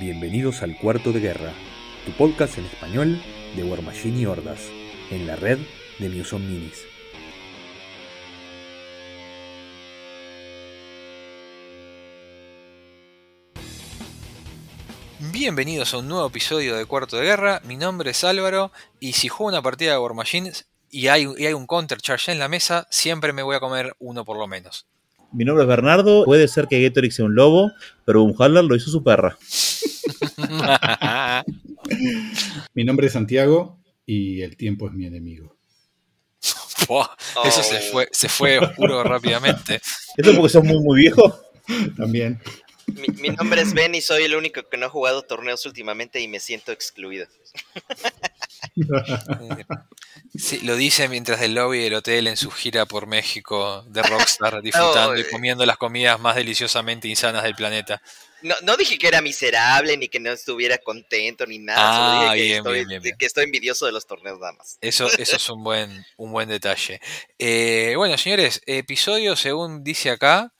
Bienvenidos al Cuarto de Guerra, tu podcast en español de War Machine y Hordas, en la red de Muson Minis. Bienvenidos a un nuevo episodio de Cuarto de Guerra. Mi nombre es Álvaro y si juego una partida de War Machines y hay, y hay un counter charge en la mesa, siempre me voy a comer uno por lo menos. Mi nombre es Bernardo. Puede ser que Gatorix sea un lobo, pero un Hadler lo hizo su perra. Mi nombre es Santiago y el tiempo es mi enemigo. Buah, Eso se fue, se fue oscuro rápidamente. ¿Eso porque sos muy, muy viejo? También. Mi, mi nombre es Ben y soy el único que no ha jugado torneos últimamente y me siento excluido. Sí, lo dice mientras del lobby del hotel en su gira por México de Rockstar, disfrutando y eh. comiendo las comidas más deliciosamente insanas del planeta. No, no dije que era miserable ni que no estuviera contento ni nada. Ah, solo dije que, bien, estoy, bien, bien, bien. que estoy envidioso de los torneos nada más. Eso, eso es un buen, un buen detalle. Eh, bueno, señores, episodio según dice acá.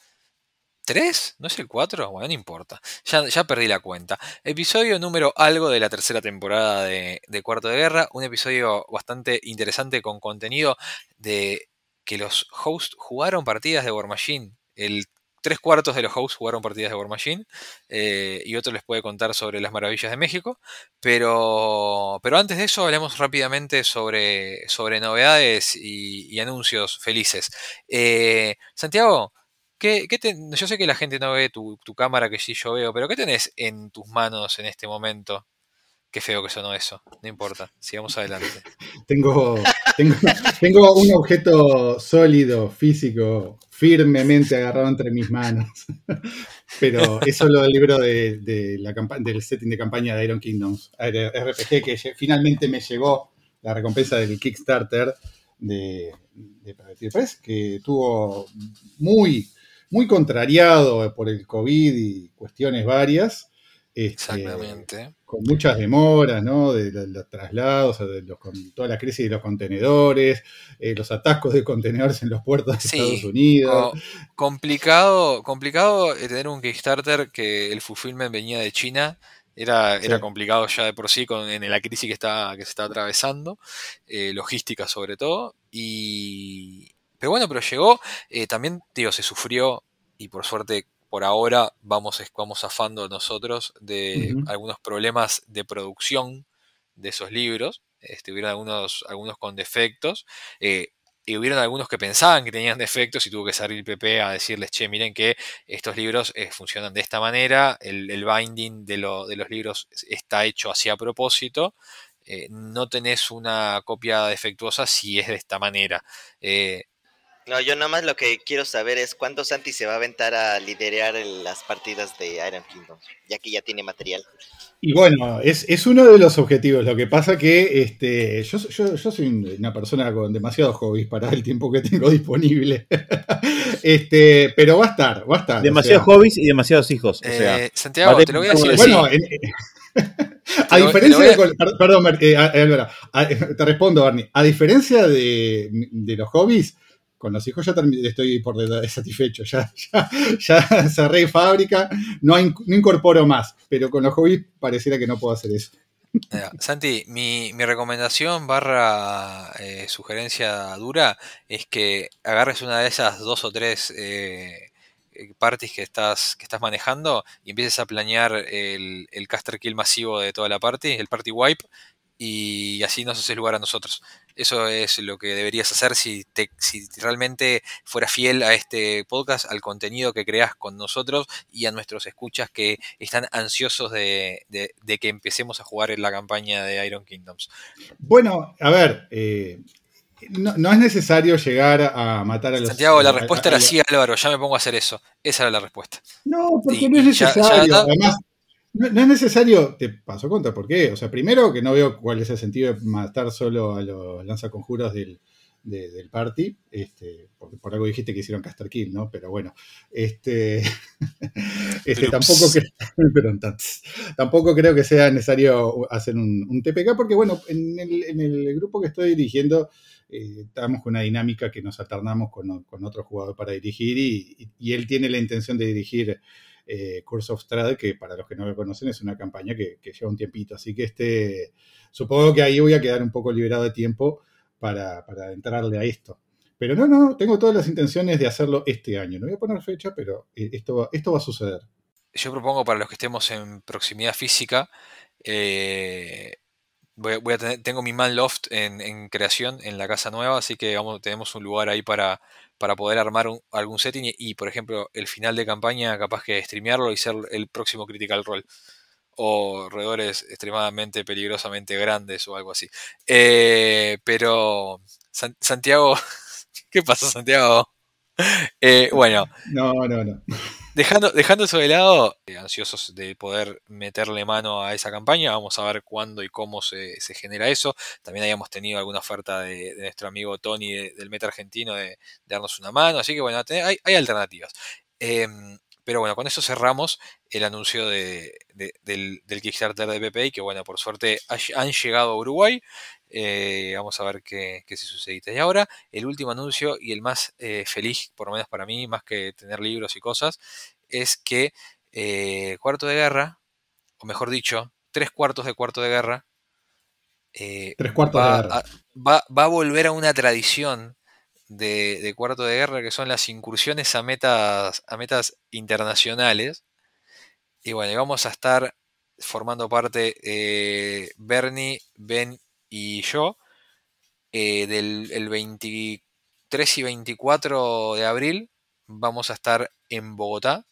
¿Tres? ¿No es el cuatro? Bueno, no importa. Ya, ya perdí la cuenta. Episodio número algo de la tercera temporada de, Cuarto de Guerra. Un episodio bastante interesante con contenido de que los hosts jugaron partidas de War Machine. El tres cuartos de los hosts jugaron partidas de War Machine. eh, y otro les puede contar sobre las maravillas de México. Pero, pero antes de eso, hablemos rápidamente sobre, sobre novedades y, y anuncios felices. Eh, Santiago, ¿qué, yo sé que la gente no ve tu, cámara que sí yo veo, pero ¿qué tenés en tus manos en este momento? Qué feo que sonó eso. No importa, sigamos adelante. Tengo, tengo, tengo un objeto sólido, físico, firmemente agarrado entre mis manos. Pero es solo el libro de, de la del setting de campaña de Iron Kingdoms, RPG, que finalmente me llegó la recompensa del Kickstarter de, de Press, que estuvo muy, muy contrariado por el COVID y cuestiones varias. Este, Exactamente. con muchas demoras, ¿no? De, de los traslados, de los- con toda la crisis de los contenedores, eh, los atascos de contenedores en los puertos de Sí, Estados Unidos. Co- complicado, complicado eh, tener un Kickstarter que el fulfillment venía de China. Era, era complicado ya de por sí con, en la crisis que, está, que se está atravesando, eh, logística sobre todo. Y, pero bueno, pero llegó. eh, también, digo, se sufrió y por suerte por ahora vamos, vamos zafando nosotros de algunos problemas de producción de esos libros. Este, hubieron algunos, algunos con defectos. eh, y hubieron algunos que pensaban que tenían defectos y tuvo que salir PP a decirles, che, miren que estos libros eh, funcionan de esta manera, el, el binding de, lo- de los libros está hecho así a propósito, eh, no tenés una copia defectuosa si es de esta manera. Eh, No, yo nada más lo que quiero saber es cuándo Santi se va a aventar a liderar el- las partidas de Iron Kingdom, ya que ya tiene material. Y bueno, es, es uno de los objetivos. Lo que pasa que este, yo, yo, yo soy una persona con demasiados hobbies para el tiempo que tengo disponible. este, pero va a estar, va a estar. o Demasiados sea, hobbies y demasiados hijos. O sea, eh, Santiago, vale, te lo voy a decir Bueno, así. en- a diferencia te de. per- Perdón, eh, a- a- te respondo, Barney. A diferencia de, de los hobbies, con los hijos ya estoy por satisfecho. Ya, ya, ya cerré fábrica, no, no incorporo más. Pero con los hobbies pareciera que no puedo hacer eso. Mira, Santi, mi, mi recomendación barra eh, sugerencia dura es que agarres una de esas dos o tres eh, eh, parties que estás, que estás manejando y empieces a planear el, el caster kill masivo de toda la party, el party wipe, y así nos haces lugar a nosotros. Eso es lo que deberías hacer si, te, si realmente fueras fiel a este podcast, al contenido que creas con nosotros y a nuestros escuchas que están ansiosos de, de- de que empecemos a jugar en la campaña de Iron Kingdoms. Bueno, a ver. eh, no, no es necesario llegar a matar a los. Santiago, la a- respuesta a- era sí, Álvaro, ya me pongo a hacer eso. Esa era la respuesta. No, porque Y- no es y ya- ya necesario. Además, no, no es necesario. Te paso contra, ¿por qué? O sea, primero que no veo cuál es el sentido de matar solo a los lanzaconjuros del, de- del party. Este, porque por algo dijiste que hicieron Caster Kill, ¿no? Pero bueno. Este, este tampoco, cre- pero tampoco creo que sea necesario hacer un, un TPK, porque bueno, en el, en el grupo que estoy dirigiendo. eh, estamos con una dinámica que nos alternamos con, con otro jugador para dirigir y, y- y él tiene la intención de dirigir eh, Curse of Strahd, que para los que no lo conocen es una campaña que, que lleva un tiempito. Así que este, supongo que ahí voy a quedar un poco liberado de tiempo para, para entrarle a esto. Pero no, no, tengo todas las intenciones de hacerlo este año. No voy a poner fecha, pero eh, esto va, esto va a suceder. Yo propongo para los que estemos en proximidad física, eh, voy, voy a tener, tengo mi man loft en, en creación en la casa nueva, así que vamos, tenemos un lugar ahí para, para poder armar un- algún setting y, y, por ejemplo, el final de campaña capaz que streamearlo y ser el próximo Critical Role. O roedores extremadamente peligrosamente grandes o algo así. Eh, pero, San- Santiago, ¿qué pasa, Santiago? Eh, bueno, No, no, no. Dejando, dejando eso de lado, eh, ansiosos de poder meterle mano a esa campaña, vamos a ver cuándo y cómo se, se genera eso. También habíamos tenido alguna oferta de, nuestro amigo Tony de- del Meta Argentino de, darnos una mano, así que bueno, hay, hay alternativas. Em, pero bueno, con eso cerramos el anuncio de- de- del, Kickstarter de PPI, que bueno, por suerte han llegado a Uruguay. Eh, vamos a ver qué, qué se sucede. Y ahora, el último anuncio y el más eh, feliz, por lo menos para mí, más que tener libros y cosas, es que eh, Cuarto de Guerra, o mejor dicho, tres cuartos de Cuarto de Guerra, Tres cuartos va, de guerra. A, va, va a volver a una tradición de, de Cuarto de Guerra que son las incursiones a metas, a metas internacionales. Y bueno, y vamos a estar formando parte Bernie, Ben y yo eh, del el 23 y 24 de abril. Vamos a estar en Bogotá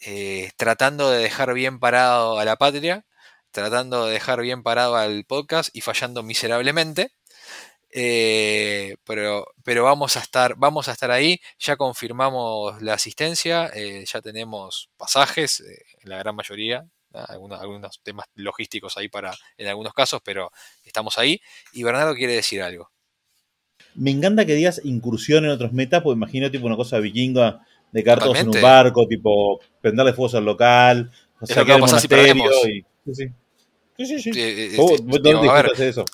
eh, tratando de dejar bien parado a la patria, tratando de dejar bien parado al podcast y fallando miserablemente. Eh, pero, pero vamos a estar, vamos a estar ahí. Ya confirmamos la asistencia, ya tenemos pasajes, la gran mayoría. Algunos, algunos temas logísticos ahí para en algunos casos, pero estamos ahí. Y Bernardo quiere decir algo. Me encanta que digas incursión en otros metas, porque imagino tipo una cosa vikinga de cartos en un Totalmente. barco, tipo prenderle fuegos al local, lo que va a pasar si monasterio perdemos. y- Sí, sí. Sí, sí, sí. Eh, eh, ¿Vos, vos digo, dónde a ver, disfrutas de eso?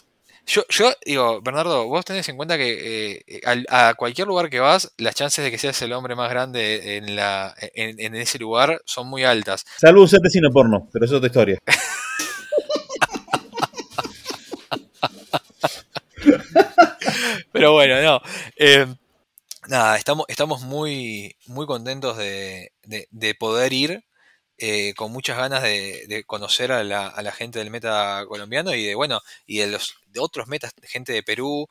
Yo, yo digo, Bernardo, vos tenés en cuenta que eh, a cualquier lugar que vas, las chances de que seas el hombre más grande en, la, en, en ese lugar son muy altas. Salvo de cine porno, pero eso es otra historia. Pero bueno, no. eh, nada, estamos, estamos muy, muy contentos de, de- de poder ir, eh, con muchas ganas de, conocer a la, a la gente del meta colombiano y de, bueno, y de los de otros metas, gente de Perú,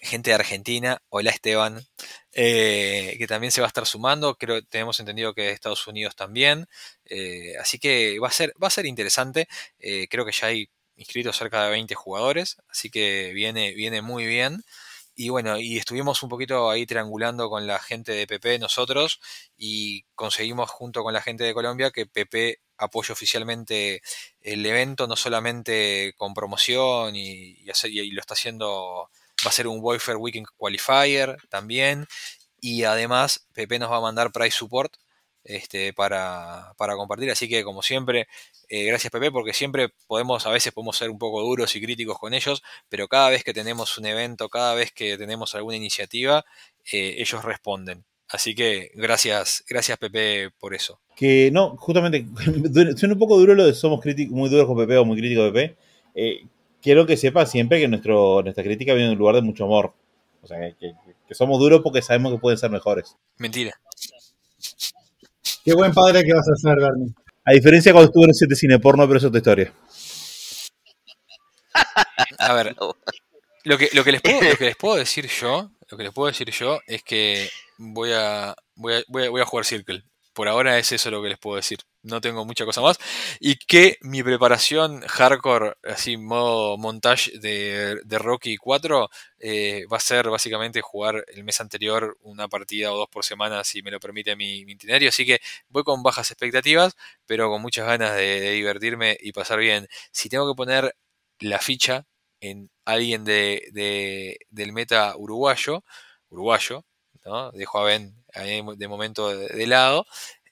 gente de Argentina, hola Esteban, eh, que también se va a estar sumando, creo tenemos entendido que de Estados Unidos también, eh, así que va a ser, va a ser interesante, eh, creo que ya hay inscritos cerca de 20 jugadores, así que viene, viene muy bien. Y bueno, y estuvimos un poquito ahí triangulando con la gente de PP nosotros y conseguimos junto con la gente de Colombia que PP apoye oficialmente el evento, no solamente con promoción y, hacer- y lo está haciendo, va a ser un Warfare Weekend Qualifier también. Y además PP nos va a mandar Price Support este, para, para compartir. Así que como siempre, eh, gracias PP porque siempre podemos, a veces podemos ser un poco duros y críticos con ellos, pero cada vez que tenemos un evento, cada vez que tenemos alguna iniciativa, eh, ellos responden. Así que gracias, gracias Pepe por eso. Que no, justamente, suena un poco duro lo de somos muy duros con PP o muy críticos de PP. Eh, quiero que sepa siempre que nuestro, nuestra crítica viene de un lugar de mucho amor. O sea, que somos duros porque sabemos que pueden ser mejores. Mentira. Qué buen padre que vas a ser, Bernie. A diferencia cuando estuve en de cine porno, pero eso es otra historia. A ver, No. lo que, lo que les puedo, lo que les puedo decir yo, lo que les puedo decir yo es que voy a, voy a, voy a, voy a jugar Circle. Por ahora es eso lo que les puedo decir. No tengo mucha cosa más. Y que mi preparación hardcore, así modo montage de, de Rocky 4, eh, va a ser básicamente jugar el mes anterior una partida o dos por semana, si me lo permite mi, itinerario. Así que voy con bajas expectativas, pero con muchas ganas de, divertirme y pasar bien. Si tengo que poner la ficha en alguien de, de- del meta uruguayo, uruguayo, ¿no? Dejo a Ben de momento de, de lado.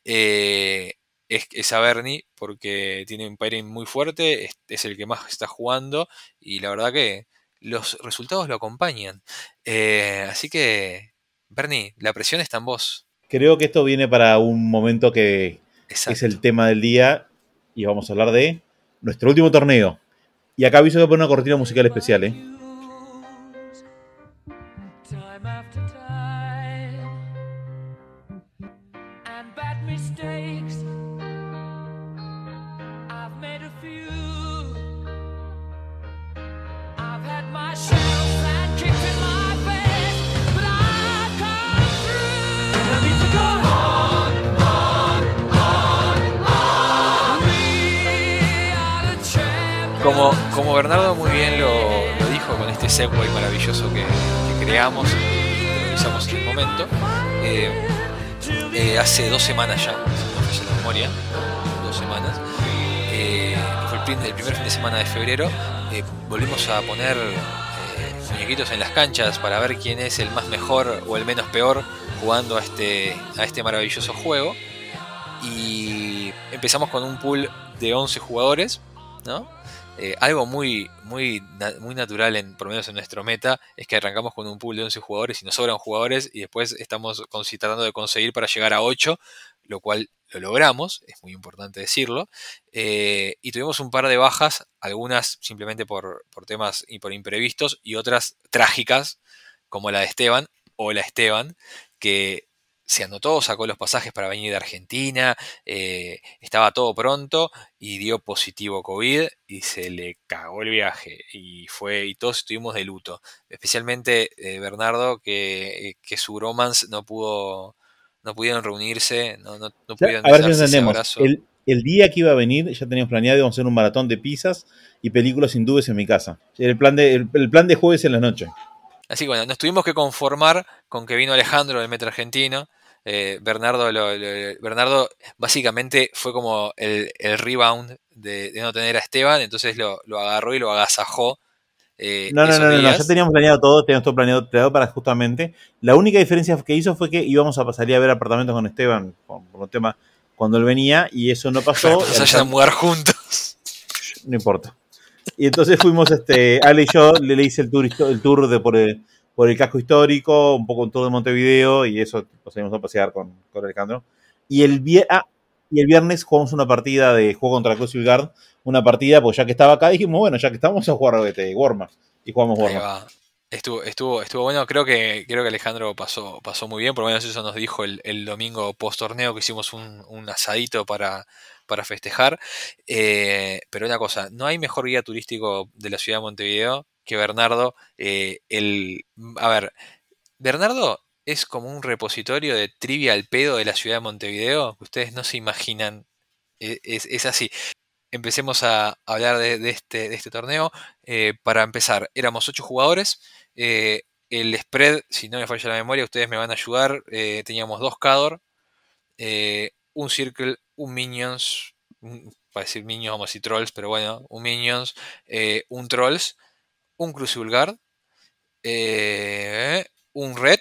eh, es, es a Bernie porque tiene un pairing muy fuerte, es, es el que más está jugando y la verdad que los resultados lo acompañan. Eh, así que, Bernie, la presión está en vos. Creo que esto viene para un momento que es el tema del día y vamos a hablar de nuestro último torneo. Y acá aviso que poner una cortina musical especial, ¿eh? Como, Bernardo muy bien lo, dijo con este segue maravilloso que, creamos y realizamos en el momento, eh, eh, hace dos semanas ya, si no la memoria, dos semanas, eh, fue el, el primer fin de semana de febrero, volvimos a poner muñequitos en las canchas para ver quién es el más mejor o el menos peor jugando a este, a este maravilloso juego. Y empezamos con un pool de 11 jugadores, ¿no? Eh, algo muy, muy, muy natural, en, por lo menos en nuestro meta, es que arrancamos con un pool de 11 jugadores y nos sobran jugadores y después estamos tratando de conseguir para llegar a 8, lo cual lo logramos, es muy importante decirlo. Eh, y tuvimos un par de bajas, algunas simplemente por, por temas y por imprevistos y otras trágicas, como la de Esteban o la Esteban, que se anotó, sacó los pasajes para venir de Argentina, eh, estaba todo pronto y dio positivo COVID y se le cagó el viaje y fue y todos estuvimos de luto, especialmente eh, Bernardo que, eh, que su romance no pudo no pudieron reunirse, no, no, no pudieron a ver si entendemos. el día que iba a venir ya teníamos planeado íbamos a hacer un maratón de pizzas y películas hindúes en mi casa. El plan de, el, el plan de jueves en la noche. Así que bueno, nos tuvimos que conformar con que vino Alejandro del Metro Argentino. Eh, Bernardo, lo- lo- Bernardo básicamente fue como el, el rebound de, de no tener a Esteban, entonces lo, lo agarró y lo agasajó. eh, No, no, no, no, ya teníamos planeado todo, teníamos todo planeado, planeado para justamente. La única diferencia que hizo fue que íbamos a salir a ver apartamentos con Esteban, por, por un tema, cuando él venía, y eso no pasó. Se vayan a mudar juntos. no importa. Y entonces fuimos, este, Ale y yo, le, le hice el tour, el tour de por el, por el casco histórico, un poco un tour de Montevideo, y eso nos íbamos a pasear con, con Alejandro. Y el, ah, y el viernes jugamos una partida de juego contra Coast Guard, una partida, pues ya que estaba acá, dijimos, bueno, ya que estamos, a jugar este, Warma. Y jugamos va. Estuvo, estuvo, estuvo bueno, creo que, creo que Alejandro pasó, pasó muy bien, por lo menos eso nos dijo el, el domingo post torneo que hicimos un, un asadito para, para festejar. Eh, pero una cosa, no hay mejor guía turístico de la ciudad de Montevideo que Bernardo. eh, el, a ver, Bernardo es como un repositorio de trivia al pedo de la ciudad de Montevideo, ustedes no se imaginan. E- Es, es así. Empecemos a hablar de, este, de este torneo. Eh, para empezar, éramos ocho jugadores. eh, el spread, si no me falla la memoria, ustedes me van a ayudar. teníamos dos Cador, un Circle, un Minions, para decir Minions a decir Trolls, pero bueno, un Minions, un Trolls, un Crucible eh, un Red,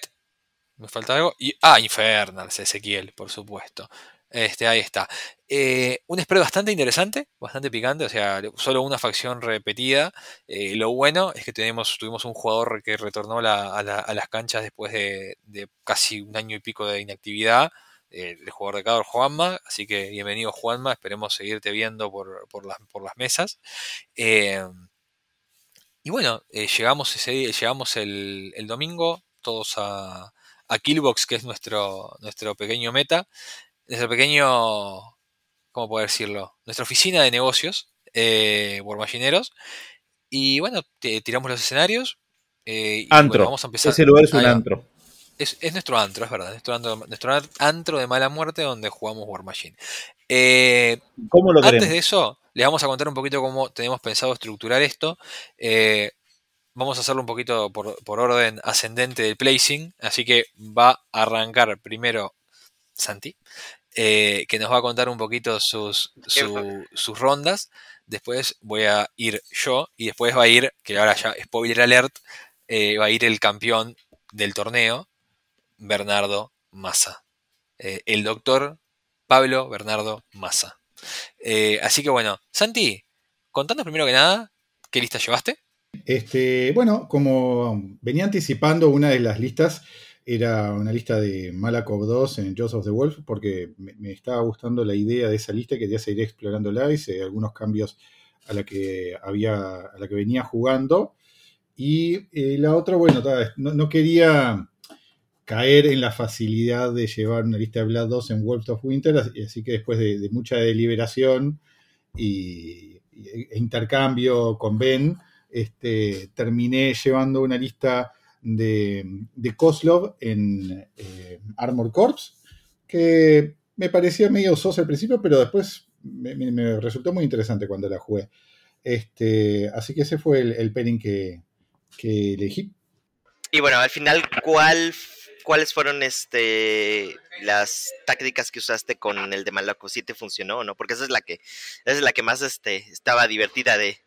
me falta algo, y ah, Infernals, Ezequiel, por supuesto. Este, ahí está. Eh, un spread bastante interesante, bastante picante, o sea, solo una facción repetida. Eh, lo bueno es que tenemos, tuvimos un jugador que retornó a, la- a las canchas después de, de casi un año y pico de inactividad, eh, el jugador de Cador Juanma, así que bienvenido Juanma, esperemos seguirte viendo por, por las, por las mesas. Y bueno, eh, llegamos, ese, día- llegamos el, el domingo todos a, a Killbox, que es nuestro, nuestro pequeño meta, nuestro pequeño, ¿cómo puedo decirlo? Nuestra oficina de negocios, eh, Warmagineros. Y bueno, te- tiramos los escenarios. eh, y Antro. bueno, vamos a empezar. Ese lugar es un antro. Es, es nuestro antro, es verdad. Nuestro antro, nuestro antro de mala muerte donde jugamos War Machine. Eh, ¿Cómo lo antes queremos? de eso, les vamos a contar un poquito cómo tenemos pensado estructurar esto. Eh, vamos a hacerlo un poquito por, por orden ascendente del placing. Así que va a arrancar primero Santi, eh, que nos va a contar un poquito sus, su- sus rondas. Después voy a ir yo y después va a ir, que ahora ya, spoiler alert, eh, va a ir el campeón del torneo, Bernardo Massa. Eh, el doctor Pablo Bernardo Massa. Eh, así que bueno, Santi, contanos primero que nada, ¿qué lista llevaste? Este, bueno, como venía anticipando una de las listas, era una lista de Malakov 2 en of the Wolf, porque me, estaba gustando la idea de esa lista y quería seguir explorándola. Hice algunos cambios a la que, había, a la que venía jugando. Y eh, la otra, bueno, no quería caer en la facilidad de llevar una lista de Blood 2 en Wolves of Winter, así, que después de, mucha deliberación y, e intercambio con Ben, este, terminé llevando una lista de, de Kozlov en eh, Armor Corps, que me parecía medio sosa al principio, pero después me, resultó muy interesante cuando la jugué. Este, así que ese fue el, el pairing que, que elegí. Y bueno, al final, ¿cuál, ¿cuáles fueron este las tácticas que usaste con el de Malaco? ¿Sí te funcionó o no? Porque esa es la que, esa es la que más este, estaba divertida de,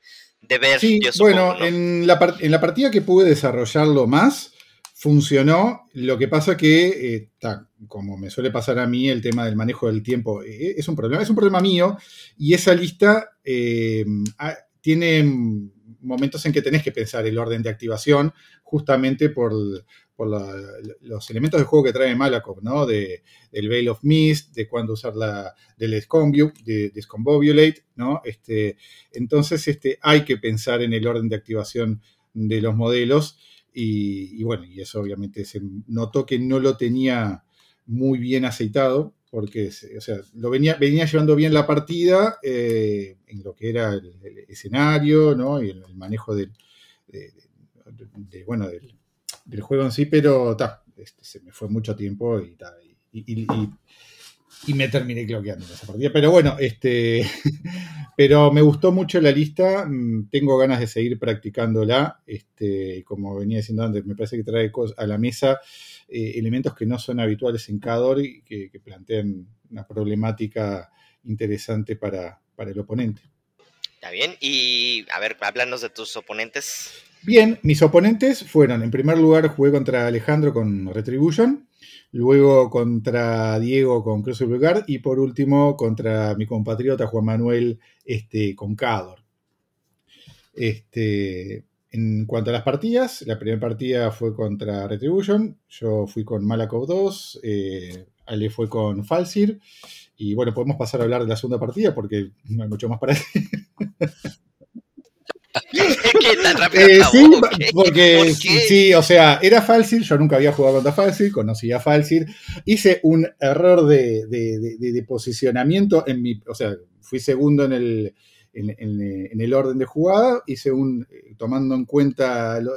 de ver. Sí, yo supongo, bueno, ¿no? en, la en la partida que pude desarrollarlo más, funcionó. Lo que pasa que, eh, ta, como me suele pasar a mí, el tema del manejo del tiempo eh, es un problema. Es un problema mío y esa lista eh, ha- tiene momentos en que tenés que pensar el orden de activación justamente por, por la- los elementos de juego que trae Malakov, ¿no? De, del Veil of Mist, de cuándo usar la del Disconvu- de Discombobulate, ¿no? Este, entonces, este, hay que pensar en el orden de activación de los modelos y, y bueno, y eso obviamente se notó que no lo tenía muy bien aceitado porque, o sea, lo venía, venía llevando bien la partida eh, en lo que era el, escenario, ¿no? Y el, manejo del, de, de- de- bueno, del, del juego en sí, pero ta, este, se me fue mucho tiempo y, ta, y, y- me terminé cloqueando en esa partida. Pero bueno, este, pero me gustó mucho la lista, mm, tengo ganas de seguir practicándola, este, como venía diciendo antes, me parece que trae a la mesa eh, elementos que no son habituales en Cador y que, que plantean una problemática interesante para, para el oponente. Está bien. Y a ver, háblanos de tus oponentes. Bien, mis oponentes fueron, en primer lugar jugué contra Alejandro con Retribution, luego contra Diego con Cruz Vulgar y por último contra mi compatriota Juan Manuel este, con Cador. Este, en cuanto a las partidas, la primera partida fue contra Retribution, yo fui con Malakov 2, eh, Ale fue con Falsir, y bueno, podemos pasar a hablar de la segunda partida porque no hay mucho más para decir. ¿Qué tan rápido Eh, sí, porque sí, o sea, era Falsir, yo nunca había jugado contra Falsir, conocía a Falsir, hice un error de, de- de- de- de posicionamiento en mi, o sea, fui segundo en el, en, en- en el orden de jugada, hice un, eh, tomando en cuenta, lo-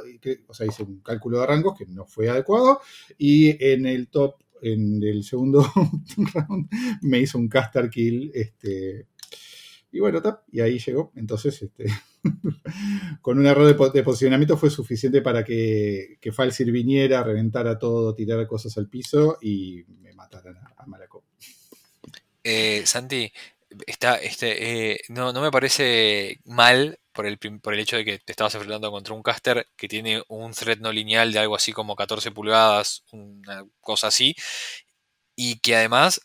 o sea, hice un cálculo de rangos que no fue adecuado, y en el top, en el segundo round, me hizo un caster kill, este, y bueno, tap, y ahí llegó, entonces, este, con un error de, po- de posicionamiento fue suficiente para que, que Falsir viniera, reventara todo, tirara cosas al piso y me mataran a, a Malakov. Eh, Santi, está, este, eh, no, no me parece mal por el, por el hecho de que te estabas enfrentando contra un caster que tiene un thread no lineal de algo así como 14 pulgadas, una cosa así, y que además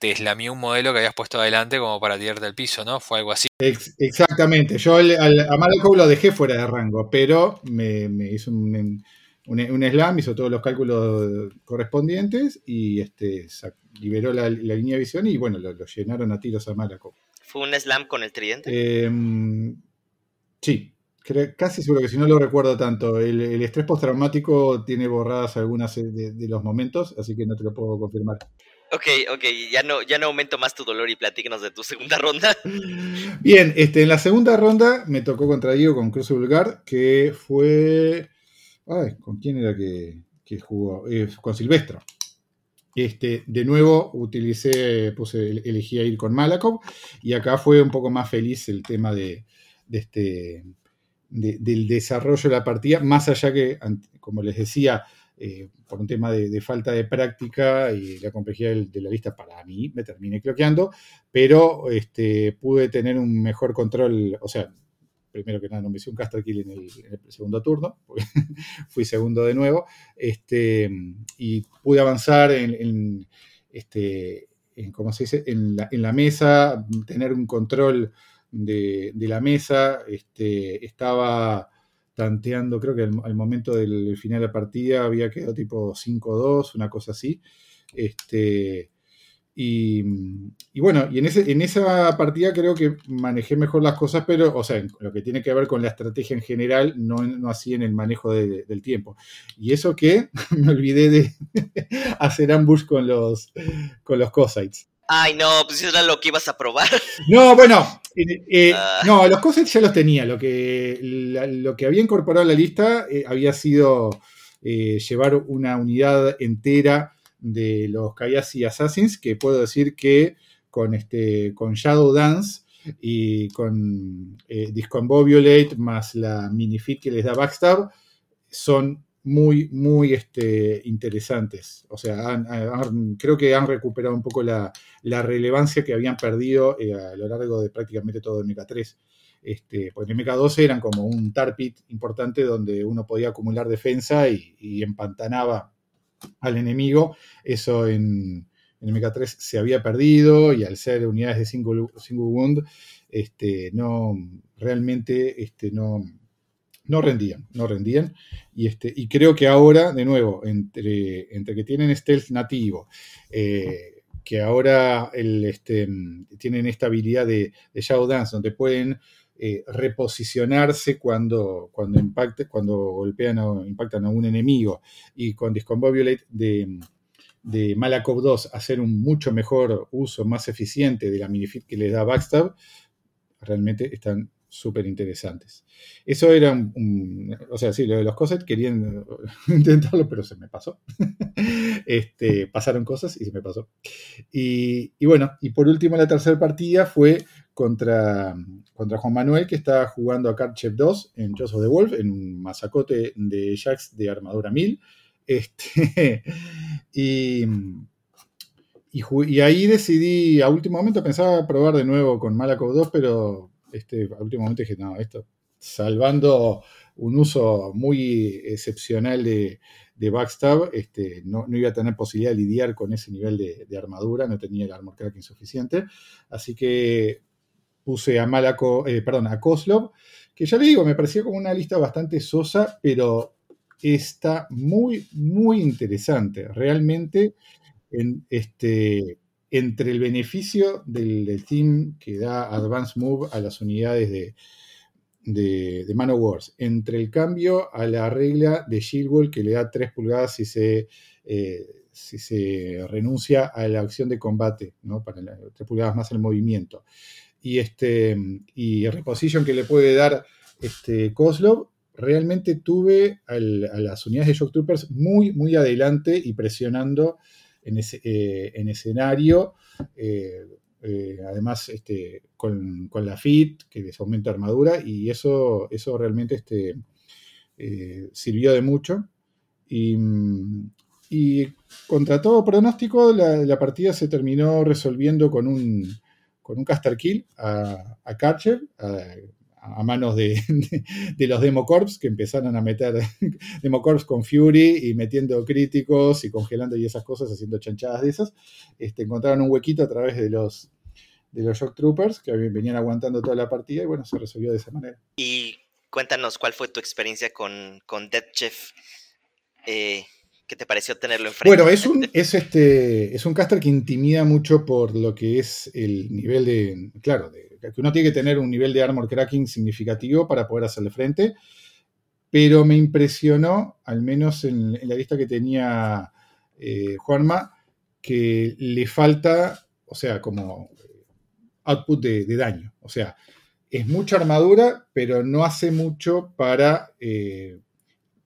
te eslamió un modelo que habías puesto adelante como para tirarte al piso, ¿no? Fue algo así. Ex- exactamente, yo el- al- a Malakov lo dejé fuera de rango, pero me, me hizo un, un, un slam, hizo todos los cálculos correspondientes y este, liberó la, la línea de visión y bueno, lo, lo llenaron a tiros a Malakov. ¿Fue un slam con el tridente? Eh, sí, casi seguro que si no lo recuerdo tanto. El, el estrés postraumático tiene borradas algunas de, de los momentos, así que no te lo puedo confirmar. Ok, ok, ya no, ya no aumento más tu dolor y platícanos de tu segunda ronda. Bien, este, en la segunda ronda me tocó contra Diego con Cruz Vulgar, que fue. Ay, ¿con quién era que, que jugó? Eh, con Silvestro. Este, de nuevo utilicé, puse, elegí a ir con Malakov, y acá fue un poco más feliz el tema de, de este, de- del desarrollo de la partida, más allá que, como les decía, eh, por un tema de, falta de práctica y la complejidad de la lista para mí, me terminé cloqueando, pero este, pude tener un mejor control, o sea, primero que nada no me hice un caster kill en el, segundo turno, fui segundo de nuevo, este, y pude avanzar en, este, en, la, mesa, tener un control de, de la mesa, este, estaba tanteando, creo que al, momento del final de la partida había quedado tipo 5-2, una cosa así. Este, y, y bueno, y en, ese, en esa partida creo que manejé mejor las cosas, pero, o sea, en lo que tiene que ver con la estrategia en general, no, no así en el manejo de- del tiempo. Y eso que me olvidé de hacer ambush con los, con los Cossacks. Ay, no, pues eso era lo que ibas a probar. No, bueno, eh, eh, Ah. no, los Cossacks ya los tenía. Lo que, la- lo que había incorporado a la lista eh, había sido llevar una unidad entera de los Kayasi Assassins, que puedo decir que con, este, con Shadow Dance y con Discombobulate más la minifit que les da Backstab, son muy, muy este, interesantes. O sea, creo que han recuperado un poco la, relevancia que habían perdido eh, a lo largo de prácticamente todo el MK3. Este, porque en MK2 eran como un tar pit importante donde uno podía acumular defensa y, y empantanaba al enemigo. Eso en, en MK3 se había perdido y al ser unidades de single, single wound, este, no, realmente este, no, no rendían, no rendían. Y, este, y creo que ahora, de nuevo, entre, entre que tienen stealth nativo, eh, que ahora el, este, tienen esta habilidad de, de Shadow Dance, donde pueden eh, reposicionarse cuando, cuando, impacte, cuando golpean o impactan a un enemigo, y con Discombobulate de, de Malakov 2 hacer un mucho mejor uso, más eficiente de la minifit que les da Backstab, realmente están súper interesantes. Eso era un, O sea, sí, lo de los cosas querían intentarlo, pero se me pasó. este, pasaron cosas y se me pasó. Y, y bueno, y por último, la tercera partida fue contra, contra Juan Manuel, que estaba jugando a Cardchef 2 en Jaws of the Wolf, en un masacote de Jax de armadura 1000. Este, y, y, y ahí decidí, a último momento pensaba probar de nuevo con Malakov 2, pero este, a último momento dije, no, esto, salvando un uso muy excepcional de, de Backstab, este, no, no iba a tener posibilidad de lidiar con ese nivel de, armadura, no tenía el armor cracking suficiente, así que puse a Malako, eh, perdón, a Koslov, que ya le digo, me pareció como una lista bastante sosa, pero está muy, muy interesante. Realmente, en, este, entre el beneficio del, team que da Advance Move a las unidades de, de, de Wars, entre el cambio a la regla de Shield Wall que le da 3 pulgadas si se, eh, si se renuncia a la acción de combate, ¿no? para 3 pulgadas más el movimiento, y, este, y el reposition que le puede dar este, Koslov, realmente tuve a las unidades de Shock Troopers muy, muy adelante y presionando en, ese, eh, en escenario. eh, eh, además, este, con, con la FIT, que les aumenta armadura, y eso, eso realmente este, sirvió de mucho. Y, y contra todo pronóstico, la, la partida se terminó resolviendo con un, con un caster kill a, a Karcher, a, a manos de, de, los Democorps que empezaron a meter Democorps con Fury y metiendo críticos y congelando y esas cosas, haciendo chanchadas de esas. Este, encontraron un huequito a través de los, de los Shock Troopers que venían aguantando toda la partida y bueno, se resolvió de esa manera. Y cuéntanos cuál fue tu experiencia con, con Death Chef. Eh, ¿Qué te pareció tenerlo enfrente? Bueno, es un, es, este, es un caster que intimida mucho por lo que es el nivel de. Claro, que uno tiene que tener un nivel de armor cracking significativo para poder hacerle frente. Pero me impresionó, al menos en, la lista que tenía eh, Juanma, que le falta, o sea, como output de, de daño. O sea, es mucha armadura, pero no hace mucho para eh,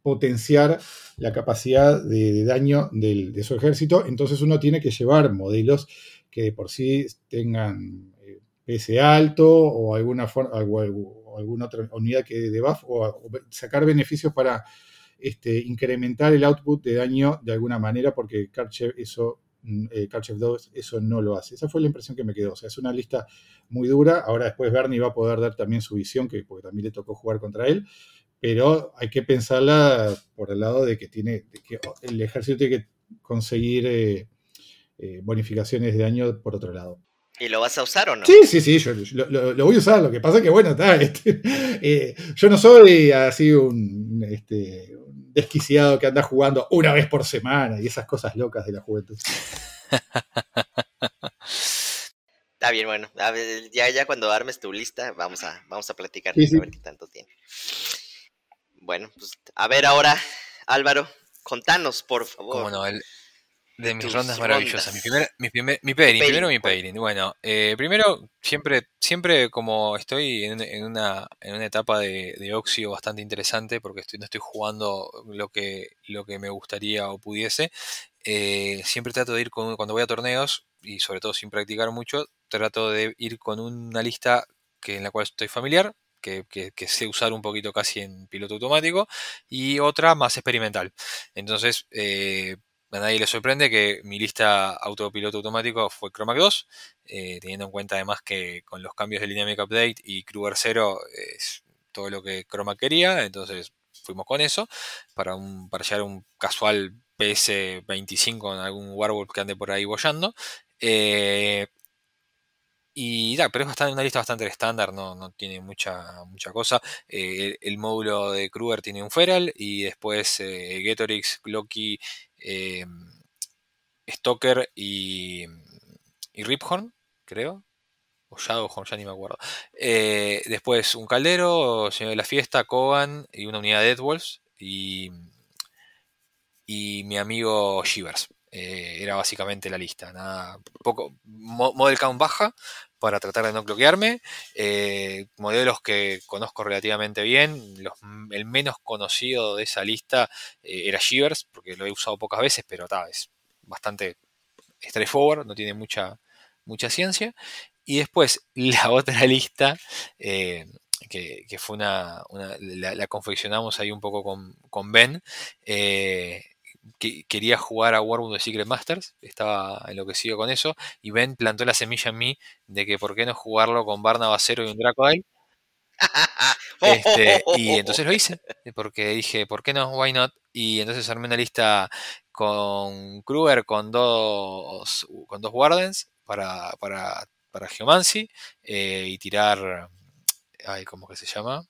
potenciar la capacidad de, daño del, de su ejército. Entonces uno tiene que llevar modelos que de por sí tengan eh, PS alto o alguna, forma, alguna otra unidad que de buff o, sacar beneficios para este, incrementar el output de daño de alguna manera porque Karchev eso eh, Karchev 2 eso no lo hace. Esa fue la impresión que me quedó. O sea, es una lista muy dura. Ahora después Bernie va a poder dar también su visión, que porque también le tocó jugar contra él. Pero hay que pensarla por el lado de que tiene, de que el ejército tiene que conseguir eh, eh, bonificaciones de daño por otro lado. ¿Y lo vas a usar o no? Sí, sí, sí, yo, yo lo, voy a usar. Lo que pasa es que, bueno, está, este, eh, yo no soy así un, este, un desquiciado que anda jugando una vez por semana y esas cosas locas de la juventud. Está bien, bueno. ya, ya cuando armes tu lista, vamos a, vamos a platicar Sí, sí. a ver qué tanto tiene. Bueno, pues a ver ahora, Álvaro, contanos, por favor. Como no, el- de mis rondas maravillosas. Mi primer, mi primer, mi pairing, Pairing, primero mi ¿cuál? pairing. Bueno, eh, primero, siempre, siempre como estoy en, en una, en una etapa de, de bastante interesante, porque estoy, no estoy jugando lo que, lo que me gustaría o pudiese, eh, siempre trato de ir con, cuando voy a torneos, y sobre todo sin practicar mucho, trato de ir con una lista que, en la cual estoy familiar, que, que- sé usar un poquito casi en piloto automático, y otra más experimental. Entonces, eh, a nadie le sorprende que mi lista autopiloto automático fue Chromac 2, eh, teniendo en cuenta además que con los cambios de Dynamic Update y Kruger 0 es todo lo que Chromac quería, entonces fuimos con eso para, un, para llegar a un casual PS25 con algún Warwolf que ande por ahí bollando. Eh, y ya, pero es bastante, una lista bastante estándar, no, no tiene mucha, mucha cosa. Eh, el, módulo de Kruger tiene un Feral y después eh, Getorix, Loki, eh, Stalker y, y Riphorn, creo. O Shadowhorn, ya ni me acuerdo. Eh, después un Caldero, Señor de la Fiesta, Kogan y una unidad de Deadwolves. Y, y mi amigo Shivers. Eh, era básicamente la lista. Nada, poco, mo- model count baja para tratar de no cloquearme. Eh, modelos que conozco relativamente bien. El menos conocido de esa lista eh, era Shivers, porque lo he usado pocas veces, pero ta, es bastante straightforward, no tiene mucha, mucha ciencia. Y después la otra lista, que, fue una, la, confeccionamos ahí un poco con, con Ben, que quería jugar a Warwood de Secret Masters, estaba enloquecido con eso, y Ben plantó la semilla en mí de que por qué no jugarlo con Barnabas Cero y un Dracodile. Este, y entonces lo hice, porque dije, ¿por qué no? Why not? Y entonces armé una lista con Kruger con dos, con dos Wardens para, para, para Geomancy eh, y tirar. Ay, ¿cómo que se llama?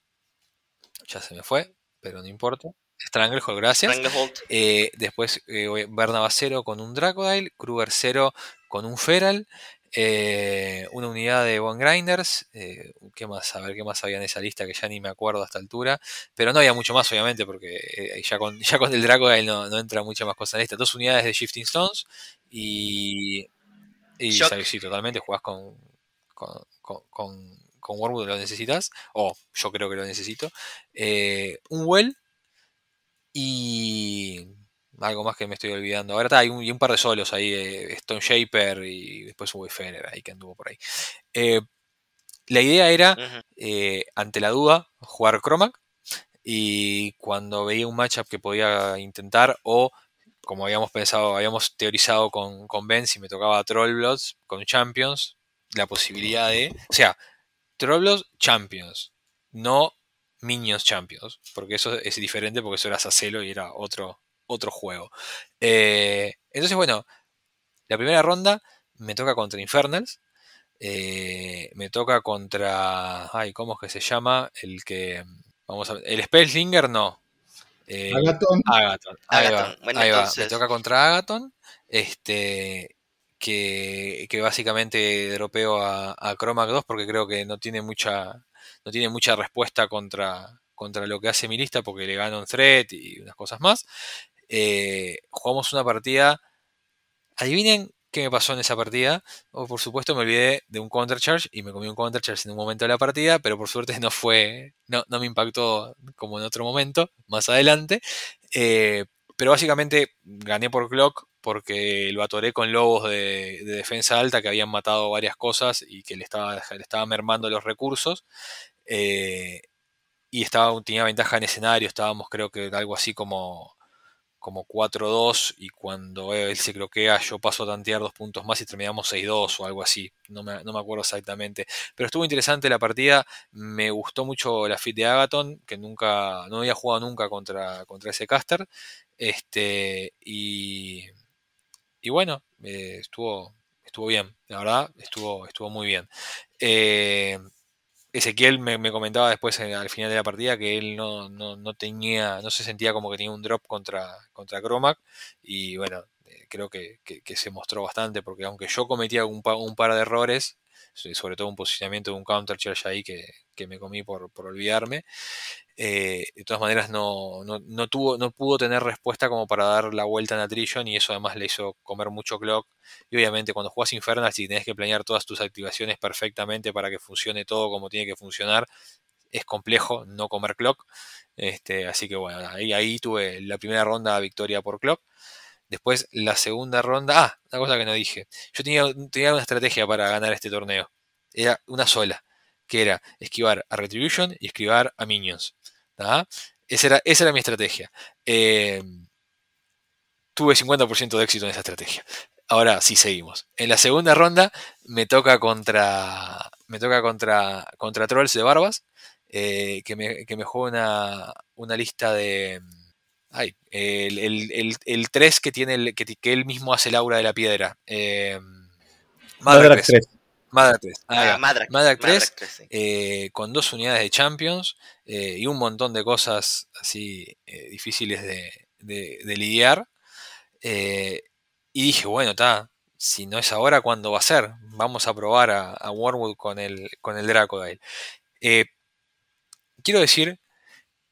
Ya se me fue, pero no importa. Stranglehold, gracias. Stranglehold. Eh, después eh, Barnabas 0 con un Dracodile, Kruger 0 con un Feral, eh, una unidad de Bone Grinders, eh, ¿qué más? A ver qué más había en esa lista que ya ni me acuerdo a esta altura, pero no había mucho más obviamente porque eh, ya, con, ya con el Dracodile no, no entra mucha más cosa en la lista. Dos unidades de Shifting Stones y... Y sabes, sí, totalmente, jugás con, con, con, con, con Wormwood, lo necesitas, o yo creo que lo necesito. Un Well y algo más que me estoy olvidando. Ahora está, hay un, y un par de solos ahí, eh, Stone Shaper y después un Wayfarer ahí que anduvo por ahí. Eh, la idea era, eh, ante la duda, jugar Chromac y cuando veía un matchup que podía intentar o como habíamos pensado, habíamos teorizado con, con Ben, si me tocaba Trollbloods con Champions, la posibilidad de, o sea, Trollbloods Champions, no Minions Champions, porque eso es diferente porque eso era Sacelo y era otro, otro juego. Eh, entonces, bueno, la primera ronda me toca contra Infernals. eh, me toca contra. Ay, ¿cómo es que se llama? El que. Vamos a El Spellslinger no. Eh, Agaton, Agaton. Ahí va. Bueno, ahí va. Me toca contra Agaton. Este. Que, que básicamente dropeo a, a Chromac 2 porque creo que no tiene mucha. No tiene mucha respuesta contra, contra lo que hace mi lista porque le gano un threat y unas cosas más. Eh, jugamos una partida. Adivinen qué me pasó en esa partida. Oh, por supuesto me olvidé de un counter charge y me comí un counter charge en un momento de la partida, pero por suerte no fue, no, no me impactó como en otro momento, más adelante. Eh, pero básicamente gané por clock porque lo atoré con lobos de, de defensa alta que habían matado varias cosas y que le estaba, le estaba mermando los recursos. Eh, y estaba, tenía ventaja en escenario, estábamos creo que algo así como, como 4-2 y cuando él se cloquea yo paso a tantear dos puntos más y terminamos 6-2 o algo así, no me, no me acuerdo exactamente. Pero estuvo interesante la partida, me gustó mucho la fit de Agaton, que nunca, no había jugado nunca contra, contra ese caster. Este, y, y bueno, eh, estuvo, estuvo bien, la verdad, estuvo, estuvo muy bien. Eh, Ezequiel me, me comentaba después eh, al final de la partida que él no, no, no tenía, no se sentía como que tenía un drop contra, contra Cromac y bueno, eh, creo que, que- se mostró bastante porque aunque yo cometía un, un par de errores, sobre todo un posicionamiento de un counter charge ahí que, me comí por, olvidarme, eh, de todas maneras no, no, no tuvo, no pudo tener respuesta como para dar la vuelta en Attrition y eso además le hizo comer mucho clock y obviamente cuando juegas Infernal si tenés que planear todas tus activaciones perfectamente para que funcione todo como tiene que funcionar, es complejo no comer clock. Este, así que bueno, ahí, ahí tuve la primera ronda victoria por clock. Después la segunda ronda, ah, una cosa que no dije. Yo tenía, tenía una estrategia para ganar este torneo. Era una sola, que era esquivar a Retribution y esquivar a Minions. ¿tá? Esa, era, esa era mi estrategia. Eh, tuve 50% de éxito en esa estrategia. Ahora sí seguimos. En la segunda ronda me toca contra. Me toca contra. contra Trolls de Barbas. eh, que, me, que me juega una, una lista de. Ay, el, el, el, el 3 que tiene el, que, que él mismo hace el aura de la piedra. Eh, Madrak Madrak 3. 3. Madrak 3. ahí Ah, va. Madrak. Madrak 3, Madrak 3, sí. eh, con dos unidades de Champions eh, y un montón de cosas así eh, difíciles de, de- de lidiar. Eh, y dije, bueno, está, si no es ahora, ¿cuándo va a ser? Vamos a probar a, a Wormwood con el, con el Dracodile. Eh, quiero decir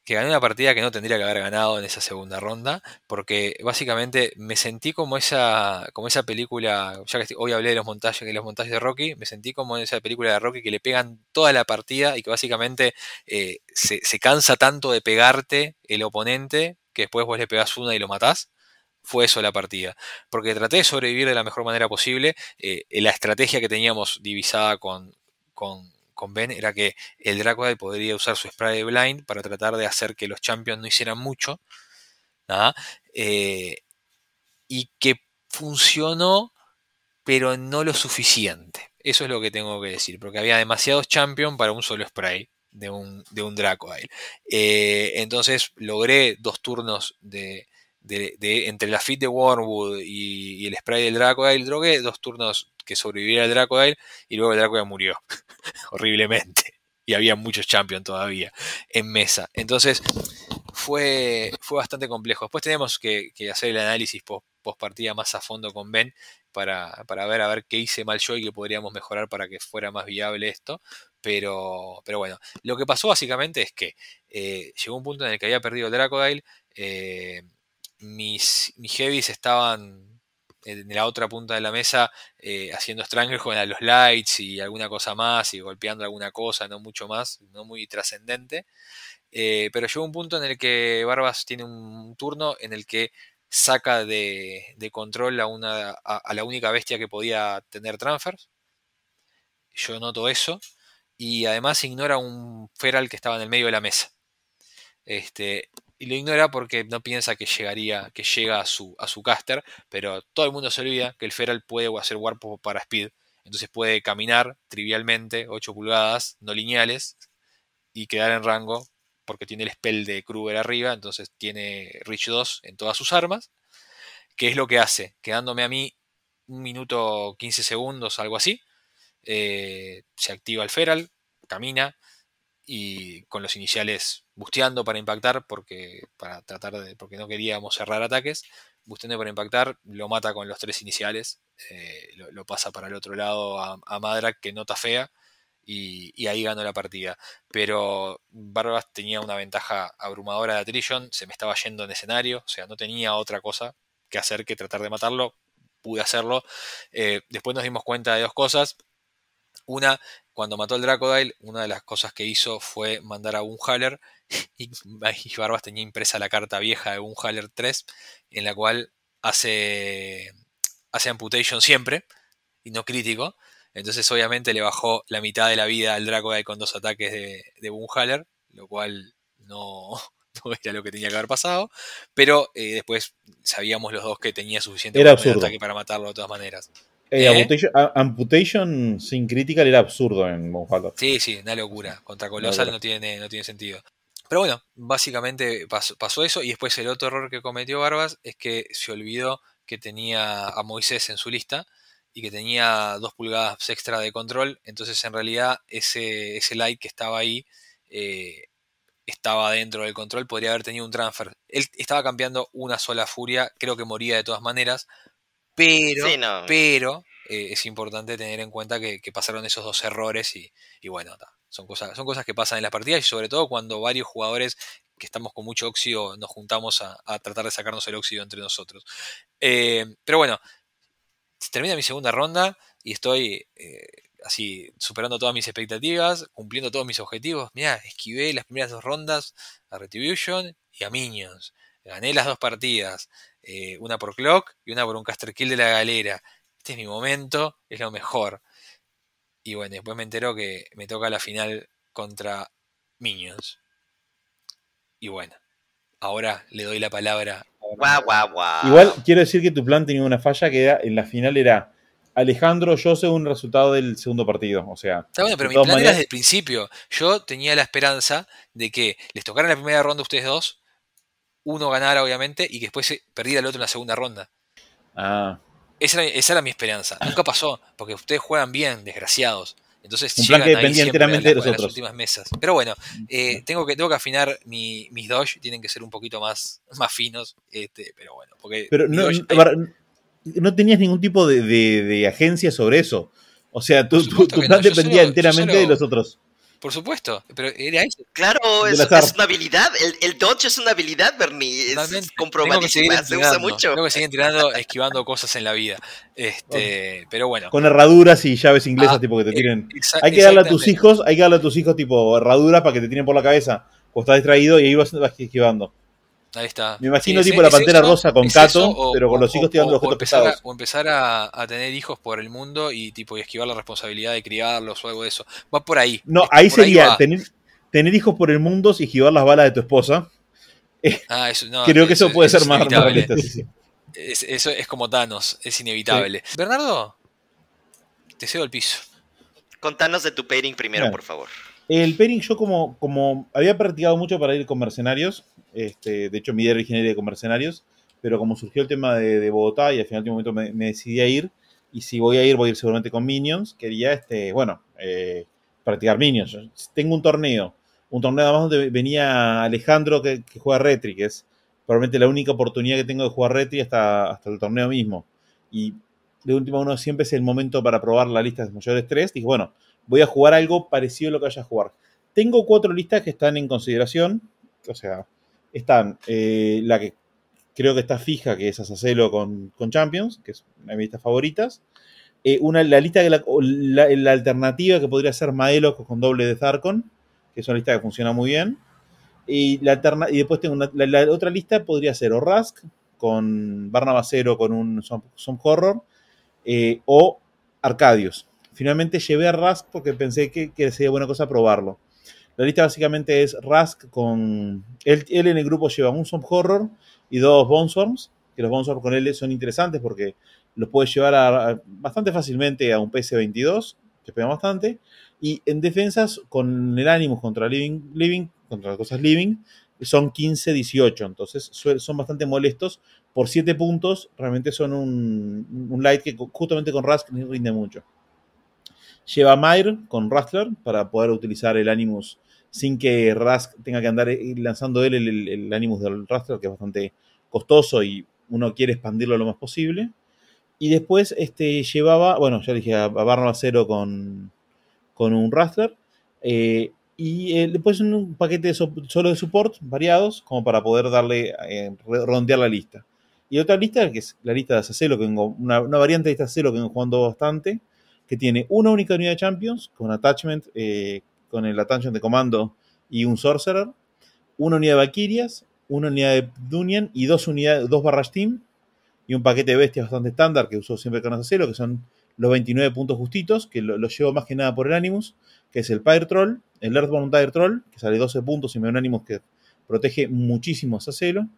que gané una partida que no tendría que haber ganado en esa segunda ronda, porque básicamente me sentí como esa, como esa película, ya que hoy hablé de los montajes, de los montajes de Rocky, me sentí como en esa película de Rocky que le pegan toda la partida y que básicamente eh, se, se cansa tanto de pegarte el oponente que después vos le pegás una y lo matás. Fue eso la partida. Porque traté de sobrevivir de la mejor manera posible. eh, la estrategia que teníamos divisada con, con, con era que el Dracodile podría usar su spray blind para tratar de hacer que los champions no hicieran mucho. Eh, y que funcionó, pero no lo suficiente. Eso es lo que tengo que decir, porque había demasiados champions para un solo spray de un, de un. Eh, entonces logré dos turnos de, de- entre la fit de Wormwood y, el spray del Dracodile, drogué dos turnos que sobreviviera el Dracodile y luego el Dracodile murió horriblemente. Y había muchos champions todavía en mesa. Entonces fue, fue bastante complejo. Después tenemos que, hacer el análisis post, post partida más a fondo con Ben para, para ver a ver qué hice mal yo y qué podríamos mejorar para que fuera más viable esto. Pero, pero bueno, lo que pasó básicamente es que eh, llegó un punto en el que había perdido el Dracodile. eh, mis, mis heavies estaban en la otra punta de la mesa eh, haciendo Stranglehold a los lights y alguna cosa más y golpeando alguna cosa, no mucho más, no muy trascendente. Eh, pero llegó un punto en el que Barbas tiene un turno en el que saca de, de control a, una, a, a la única bestia que podía tener transfers. Yo noto eso. Y además ignora un Feral que estaba en el medio de la mesa. Este, y lo ignora porque no piensa que llegaría, que llega a su, a su caster, pero todo el mundo se olvida que el Feral puede hacer warp para speed. Entonces puede caminar trivialmente 8 pulgadas, no lineales, y quedar en rango porque tiene el spell de Kruger arriba, entonces tiene Reach 2 en todas sus armas. ¿Qué es lo que hace? Quedándome a mí un minuto 15 segundos, algo así. eh, se activa el Feral, camina y con los iniciales busteando para impactar porque para tratar de porque no queríamos cerrar ataques busteando para impactar lo mata con los tres iniciales eh, lo, pasa para el otro lado a, a que nota fea y, y ahí ganó la partida. Pero Barbas tenía una ventaja abrumadora de Attrition, se me estaba yendo en escenario, o sea, no tenía otra cosa que hacer que tratar de matarlo, pude hacerlo. Eh, después nos dimos cuenta de dos cosas. Una, cuando mató el Dracodile, una de las cosas que hizo fue mandar a un Haller y, y Barbas tenía impresa la carta vieja de un Haller 3, en la cual hace, hace amputation siempre y no crítico. Entonces, obviamente, le bajó la mitad de la vida al Dracodile con dos ataques de, de Boomhaller, lo cual no, no era lo que tenía que haber pasado. Pero eh, después sabíamos los dos que tenía suficiente Era ataque para matarlo de todas maneras. Eh, ¿Eh? amputation, sin critical era absurdo en Bonfalter. Sí, sí, una locura. Contra locura. no tiene, no tiene sentido. Pero bueno, básicamente pasó, pasó eso. Y después el otro error que cometió Barbas es que se olvidó que tenía a Moisés en su lista. y que tenía dos pulgadas extra de control. Entonces, en realidad, ese, ese light que estaba ahí eh, estaba dentro del control. Podría haber tenido un transfer. Él estaba cambiando una sola furia. Creo que moría de todas maneras. Pero, Sí, no. pero eh, es importante tener en cuenta que, que pasaron esos dos errores y, y bueno, ta, son, cosas, son cosas que pasan en las partidas y sobre todo cuando varios jugadores que estamos con mucho óxido nos juntamos a, a tratar de sacarnos el óxido entre nosotros. Eh, pero bueno, termina mi segunda ronda y estoy eh, así superando todas mis expectativas, cumpliendo todos mis objetivos. Mirá, esquivé las primeras dos rondas a Retribution y a Minions. Gané las dos partidas, eh, una por Clock y una por un Caster Kill de la galera. Este es mi momento, es lo mejor. Y bueno, después me entero que me toca la final contra Minions. Y bueno, ahora le doy la palabra. Guau, guau, guau. Igual quiero decir que tu plan tenía una falla que era, en la final era Alejandro, yo según el resultado del segundo partido. O sea, Está bueno, pero mi plan era desde el principio. Yo tenía la esperanza de que les tocara la primera ronda a ustedes dos, uno ganara obviamente, y que después perdiera el otro en la segunda ronda. ah, Esa era, esa era mi esperanza. Nunca pasó, porque ustedes juegan bien, desgraciados. Entonces Un plan que dependía enteramente la- de los a las últimas mesas. Pero bueno, eh, tengo, que, tengo que afinar mi- mis dodge, tienen que ser un poquito más, más finos, este, pero bueno. Porque pero no, dodge- no tenías ningún tipo de, de- de agencia sobre eso. O sea, tu, tu- plan no, dependía solo- enteramente solo- de los otros. Por supuesto, pero era eso. Claro, es, una habilidad. El, el dodge es una habilidad, Bernie. Es, comprobadísima. Se usa mucho. Tengo que seguir entrenando, esquivando cosas en la vida. Este, pero bueno. Con herraduras y llaves inglesas, Ah, tipo que te eh, tiren. Hay que darle a tus hijos, hay que darle a tus hijos tipo herraduras para que te tiren por la cabeza. Cuando estás distraído y ahí vas, vas esquivando. Ahí está. Me imagino Sí, tipo es- la es pantera eso, rosa con es Kato, eso, o- pero con los o- hijos tirando o- objetos o empezar, a, pesados. o empezar a, a tener hijos por el mundo y tipo y esquivar la responsabilidad de criarlos o algo de eso. Va por ahí. No, Es- ahí sería tener, tener hijos por el mundo y esquivar las balas de tu esposa. Ah, eso, no, Creo que eso, puede es ser más, más inevitable. realista. sí, sí. Es- eso es como Thanos, es inevitable. Bernardo, te cedo el piso. Contanos de tu pairing primero, Bien. por favor. El pairing yo como, como había practicado mucho para ir con mercenarios, este, de hecho mi idea original era con mercenarios, pero como surgió el tema de, de Bogotá y al final de un momento me, decidí a ir, y si voy a ir voy a ir seguramente con Minions, quería, este, bueno, eh, practicar Minions. Tengo un torneo, un torneo además donde venía Alejandro que, juega Retri, que es probablemente la única oportunidad que tengo de jugar Retri hasta, hasta el torneo mismo. Y de última uno siempre es el momento para probar la lista de mayores 3. Dije, bueno, voy a jugar algo parecido a lo que vaya a jugar. Tengo cuatro listas que están en consideración. O sea, están eh, la que creo que está fija, que es Asacelo con, con Champions, que es una de mis listas favoritas. Eh, una, la lista la, la- alternativa que podría ser Maelok con doble de Zarkon, que es una lista que funciona muy bien. Y, la alterna- y después tengo una- la, otra lista podría ser o Rask con Barnabas Cero con un Some Horror eh, o Arcadius. Finalmente llevé a Rask porque pensé que, sería buena cosa probarlo. La lista básicamente es Rask con. Él, en el grupo lleva un Some Horror y dos Bonesworms. Que los Bonesworms con él son interesantes porque los puede llevar bastante fácilmente a un PS22, que pega bastante. Y en defensas, con el Animus contra Living, Living contra las cosas Living, son 15-18. Entonces son bastante molestos. Por 7 puntos, realmente son un, un light que justamente con Rask rinde mucho. Lleva Myr con Rustler para poder utilizar el Animus sin que Rask tenga que andar eh, lanzando él el, Animus del Rustler, que es bastante costoso y uno quiere expandirlo lo más posible. Y después este, llevaba, bueno, ya dije, a, Barnabas Cero con, con un Rustler. eh, y eh, después un paquete de so- solo de support variados, como para poder darle, eh, redondear la lista. Y otra lista, que es la lista de Asacelo, que vengo, una, variante de Asacelo que vengo jugando bastante, que tiene una única unidad de Champions, con attachment, eh, con el attachment de comando y un Sorcerer, una unidad de Valkyrias, una unidad de Dunian y dos unidades, dos barras Team, y un paquete de bestias bastante estándar que uso siempre con Asacelo, que son los 29 puntos justitos, que lo, lo llevo más que nada por el Animus, que es el Pyre Troll, el Earthbound Dire Troll, que sale 12 puntos y me da un Animus que protege muchísimo a Asacelo,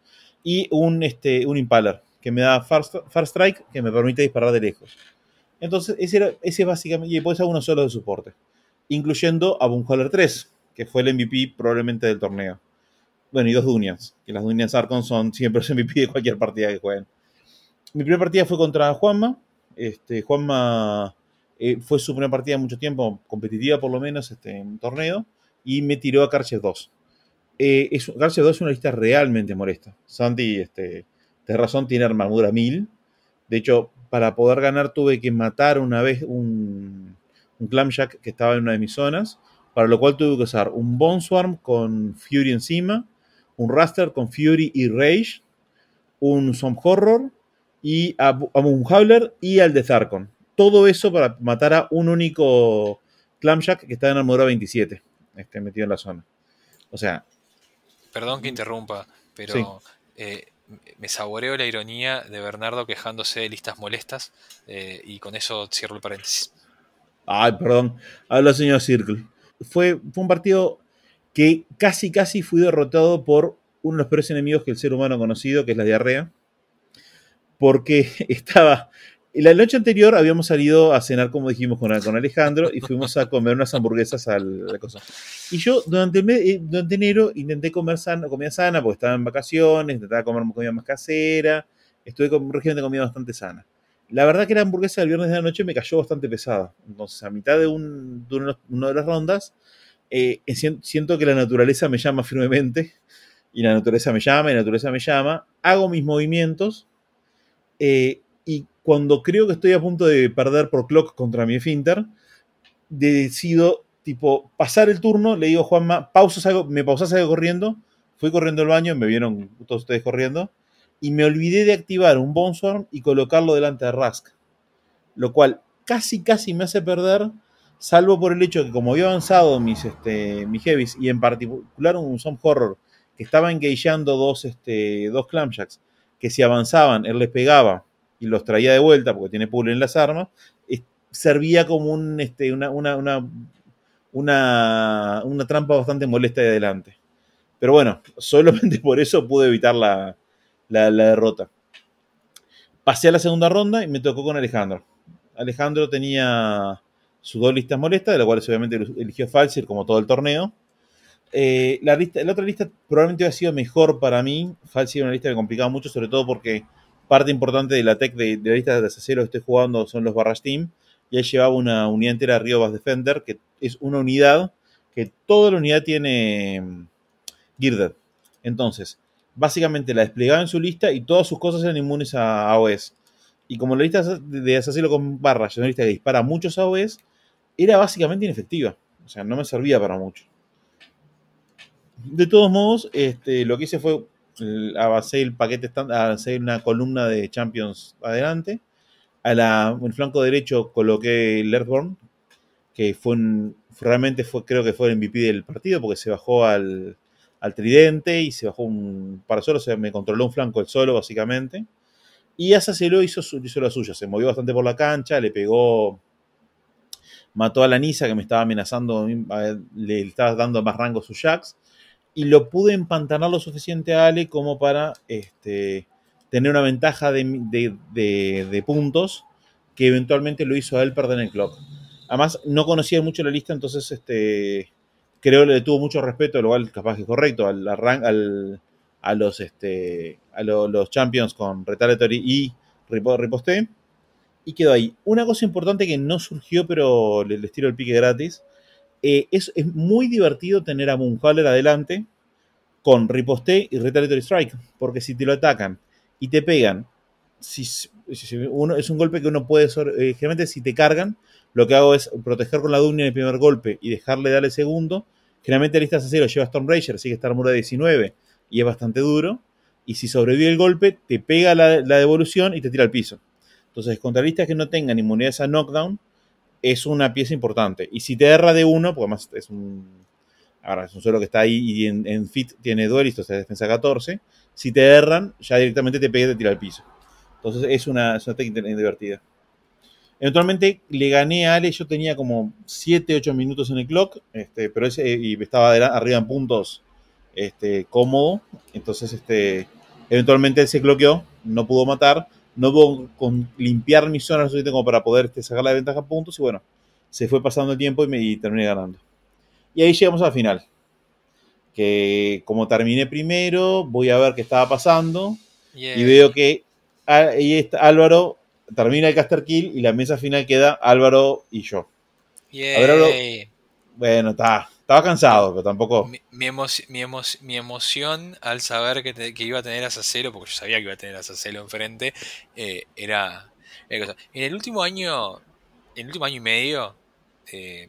y un, este, un Impaler, que me da Far, Far Strike, que me permite disparar de lejos. Entonces, ese, era, ese básicamente, y después hago uno solo de soporte, incluyendo a Boomhaller 3, que fue el MVP probablemente del torneo. Bueno, y dos Dunians, que las Dunians Archon son siempre los MVP de cualquier partida que jueguen. Mi primera partida fue contra Juanma, Este, Juanma eh, fue su primera partida mucho tiempo, competitiva por lo menos, este, en torneo, y me tiró a Karchev 2. Eh, es, Karchev 2 es una lista realmente molesta. Santi, este, de razón, tiene armadura 1000. De hecho, para poder ganar tuve que matar una vez un, un Clamjack que estaba en una de mis zonas, para lo cual tuve que usar un Bone Swarm con Fury encima, un Raster con Fury y Rage, un Some Horror y a, a un Howler y al de Zarkon. Todo eso para matar a un único Clamjack que está en armadura 27, este, metido en la zona. O sea, Perdón que interrumpa, pero Sí. eh, me saboreo la ironía de Bernardo quejándose de listas molestas eh, y con eso cierro el paréntesis. Ay, perdón. Habla señor Circle. Fue, fue un partido que casi, casi fui derrotado por uno de los peores enemigos que el ser humano ha conocido, que es la diarrea. Porque estaba. La noche anterior habíamos salido a cenar, como dijimos, con, con Alejandro y fuimos a comer unas hamburguesas a la cosa. Y yo durante, el mes- eh, durante enero intenté comer sana, comida sana porque estaba en vacaciones, intentaba comer comida más casera, estuve con un régimen de comida bastante sana. La verdad que la hamburguesa del viernes de la noche me cayó bastante pesada. Entonces, a mitad de, un, de uno, una de las rondas, eh, sien- siento que la naturaleza me llama firmemente. Y la naturaleza me llama, y la naturaleza me llama. Hago mis movimientos. eh, y cuando creo que estoy a punto de perder por clock contra mi Finter, decido, tipo, pasar el turno. Le digo Juanma, pausa, salgo, me pausas, salgo corriendo. Fui corriendo al baño, me vieron todos ustedes corriendo y me olvidé de activar un Bone Swarm y colocarlo delante de Rask. Lo cual casi, casi me hace perder, salvo por el hecho de que como había avanzado mis, este, mis heavies y en particular un Some Horror que estaba engageando dos, este, dos Clamjacks, que si avanzaban él les pegaba y los traía de vuelta porque tiene pool en las armas, servía como un, este, una, una, una, una, una trampa bastante molesta de adelante. Pero bueno, solamente por eso pude evitar la, la, derrota. Pasé a la segunda ronda y me tocó con Alejandro. Alejandro tenía sus dos listas molestas, de las cuales obviamente eligió Falsir como todo el torneo. Eh, la, lista, la otra lista probablemente hubiera sido mejor para mí. Falsir era una lista que me complicaba mucho, sobre todo porque parte importante de la tech de, la lista de asesinos que estoy jugando son los Barrage Team. Y él llevaba una unidad entera de Riobas Defender, que es una unidad que toda la unidad tiene mm, Girded. Entonces, básicamente la desplegaba en su lista y todas sus cosas eran inmunes a AOS. Y como la lista de asesino con barras es una lista que dispara muchos AOS, era básicamente inefectiva. O sea, no me servía para mucho. De todos modos, este, lo que hice fue eh, avancé el paquete estándar, avancé una columna de Champions adelante. A la, el flanco derecho coloqué el Earthborn, que fue un, realmente fue, creo que fue el MVP del partido, porque se bajó al, al tridente y se bajó un para solo, o sea, me controló un flanco el solo, básicamente. Y Asacelo hizo, su, hizo la suya, se movió bastante por la cancha, le pegó, mató a la Nisa que me estaba amenazando, le estaba dando más rango a sus jacks, y lo pude empantanar lo suficiente a Ale como para este, tener una ventaja de, puntos que eventualmente lo hizo a él perder el clock. Además, no conocía mucho la lista, entonces este, creo que le tuvo mucho respeto, lo cual capaz que es correcto, al, al, a los este, a lo, los champions con Retaliatory y Riposte. Y quedó ahí. Una cosa importante que no surgió, pero les tiro el pique gratis. Eh, es, es, muy divertido tener a Moonhaller adelante con Riposte y Retaliatory Strike. Porque si te lo atacan y te pegan, si, uno, es un golpe que uno puede. Eh, generalmente, si te cargan, lo que hago es proteger con la Dunia en el primer golpe y dejarle darle el segundo. Generalmente la lista de cero lleva Storm Rager, así que está armadura 19 y es bastante duro. Y si sobrevive el golpe, te pega la, la, devolución y te tira al piso. Entonces, contra listas que no tengan inmunidades a knockdown, es una pieza importante. Y si te erra de uno, porque además es un. Ahora, es un suelo que está ahí y en, fit tiene duelist, o sea, defensa 14. Si te erran, ya directamente te pega y te tira al piso. Entonces, es una, es una técnica divertida. Eventualmente le gané a Ale, yo tenía como 7, 8 minutos en el clock, este, pero ese, y estaba arriba en puntos este, cómodo. Entonces, este, eventualmente él se cloqueó, no pudo matar, no pudo con, limpiar mis zonas suficiente como para poder este, sacar la ventaja a puntos. Y bueno, se fue pasando el tiempo y, me, y terminé ganando. Y ahí llegamos al final. Que como terminé primero, voy a ver qué estaba pasando. Yeah. Y veo que ahí está, Álvaro termina el caster kill y la mesa final queda Álvaro y yo. ver, hablo- Yay. Bueno, está, estaba cansado, pero tampoco. Mi, mi emoci- mi emo- mi emoción al saber que, te- que iba a tener a Sacelo, porque yo sabía que iba a tener a Sacelo enfrente, eh, era, era cosa. En el último año, en el último año y medio, eh,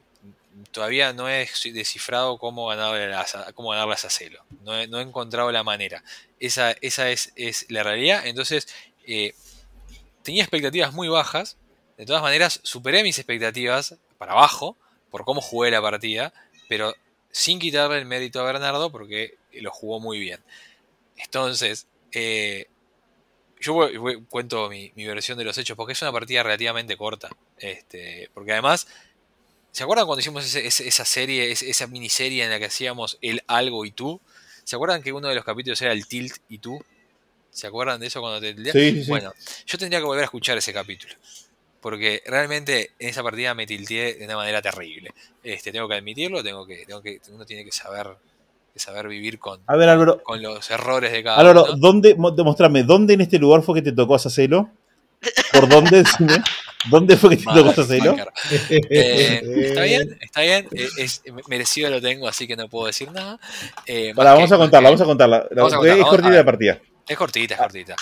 todavía no he des- descifrado cómo ganarle a, cómo ganarle a Sacelo. No he, no he encontrado la manera. Esa, esa es, es la realidad. Entonces, eh, tenía expectativas muy bajas. De todas maneras, superé mis expectativas para abajo por cómo jugué la partida, pero sin quitarle el mérito a Bernardo porque lo jugó muy bien. Entonces, eh, yo voy- voy- cuento mi, mi versión de los hechos porque es una partida relativamente corta. Este, porque además, ¿se acuerdan cuando hicimos ese- ese- esa serie, esa miniserie en la que hacíamos el algo y tú? ¿Se acuerdan que uno de los capítulos era el tilt y tú? ¿Se acuerdan de eso cuando te sí, sí. Bueno, yo tendría que volver a escuchar ese capítulo. Porque realmente en esa partida me tilteé de una manera terrible. Este, tengo que admitirlo, tengo que, tengo que, uno tiene que saber, que saber vivir con, A ver, Álvaro. con los errores de cada Álvaro, uno. ¿dónde, mo- demostrame, ¿dónde en este lugar fue que te tocó Sacelo? ¿Por dónde? Decime. ¿Dónde fue que te tocó mal, Eh, está bien, está bien, eh, es, merecido lo tengo, así que no puedo decir nada. Eh, que- vamos a contarla, que- vamos a contarla. La- Vamos a es contarla, cortita la partida. Es cortita, es cortita.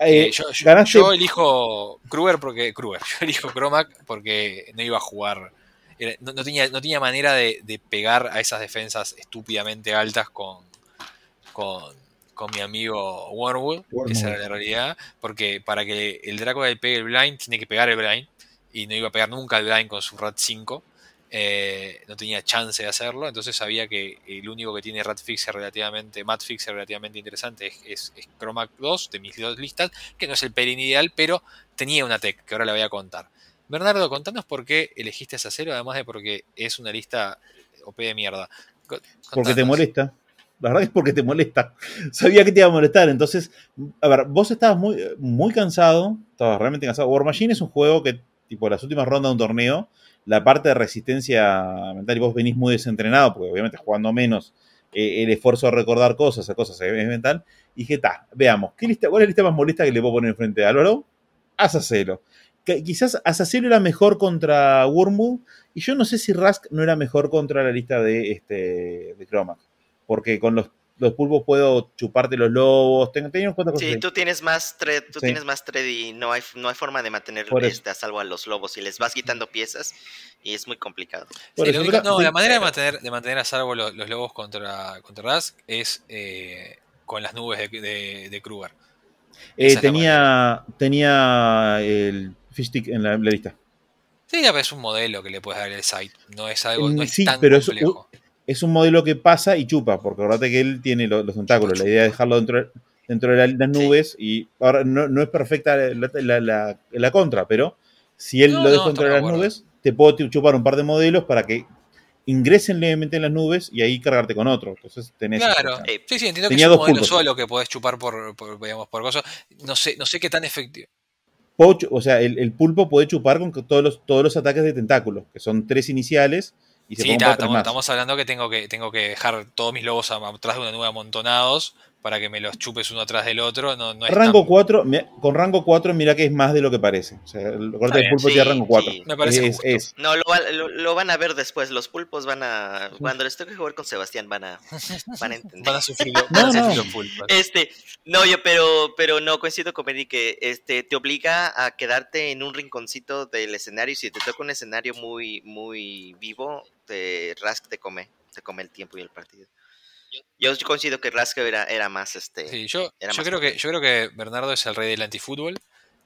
Eh, Eh, yo, yo- ganaste. yo elijo Kruger porque. Kruger. Yo elijo Cromac porque no iba a jugar. era- no, no tenía, no tenía manera de, de pegar a esas defensas estúpidamente altas con, con, con mi amigo Wormwood. Wormwood. Esa era la realidad. Porque para que el Draco le pegue el blind, tiene que pegar el blind. Y no iba a pegar nunca el blind con su Rat 5. Eh, no tenía chance de hacerlo, entonces sabía que el único que tiene Rat Fixer relativamente, Mat Fixer relativamente interesante es, es, es Chromac 2 de mis dos listas, que no es el pelín ideal, pero tenía una tech que ahora la voy a contar. Bernardo, contanos por qué elegiste esa cero, además de porque es una lista OP de mierda. Porque te molesta. La verdad es porque te molesta. Sabía que te iba a molestar. Entonces, a ver, vos estabas muy, muy cansado. Estabas realmente cansado. War Machine es un juego que, tipo, las últimas rondas de un torneo, la parte de resistencia mental, y vos venís muy desentrenado, porque obviamente jugando menos, eh, el esfuerzo de recordar cosas, hacer cosas es mental. Y dije, ta, veamos, ¿qué lista, ¿cuál es la lista más molesta que le puedo poner enfrente a Álvaro? Asacelo. Que quizás Asacelo era mejor contra Wormwood, y yo no sé si Rask no era mejor contra la lista de, este, de Chromac. Porque con los, los pulpos puedo chuparte los lobos. Tengo, cosas Sí, ahí. tú tienes más thread, tú Sí. tienes más thread y no hay, no hay forma de mantener este, a salvo a los lobos y les vas quitando piezas y es muy complicado. Por Sí, eso, lo único- pero- no, sí, la manera de mantener, de mantener a salvo los, los lobos contra, contra Rask es eh, con las nubes de, de, de Kruger. eh, tenía, tenía el fish stick en la, la lista. Sí, es un modelo que le puedes dar el site. No es algo, no Mm, es sí, tan pero complejo. Es un modelo que pasa y chupa, porque acordate que él tiene lo- los, tentáculos. La idea es dejarlo dentro, de- dentro de la- las Sí. nubes y ahora no, no es perfecta la, la- contra, pero si él No, lo deja no, dentro de las nubes, te puedo chupar un par de modelos para que ingresen levemente en las nubes y ahí cargarte con otro. Entonces tenés Claro. Eh, sí, sí, entiendo que es un modelo pulpos. solo que podés chupar por, por, digamos, por cosas. No sé, no sé qué tan efectivo. O sea, el, el pulpo puede chupar con todos los, todos los ataques de tentáculos, que son tres iniciales y se Sí, ta, estamos, más. estamos hablando que tengo que tengo que dejar todos mis lobos atrás de una nube amontonados para que me los chupes uno atrás del otro. No, no es rango tan- 4, mi- con rango 4, mira que es más de lo que parece. O sea, el corte bien, pulpo sí, tiene rango 4. sí. Me parece es, justo. es- No, lo, lo, lo van a ver después. Los pulpos van a. Cuando les toque jugar con Sebastián, van a, van a entender. Van a sufrir, lo- No, van a sufrir no. los pulpos. Este, no, yo, pero, pero no, coincido con Benny que este, te obliga a quedarte en un rinconcito del escenario. Si te toca un escenario muy, muy vivo, te, Rask te come, te come el tiempo y el partido. Yo coincido que Rask era, era más este. Sí, yo, era yo más creo que yo creo que Bernardo es el rey del antifútbol.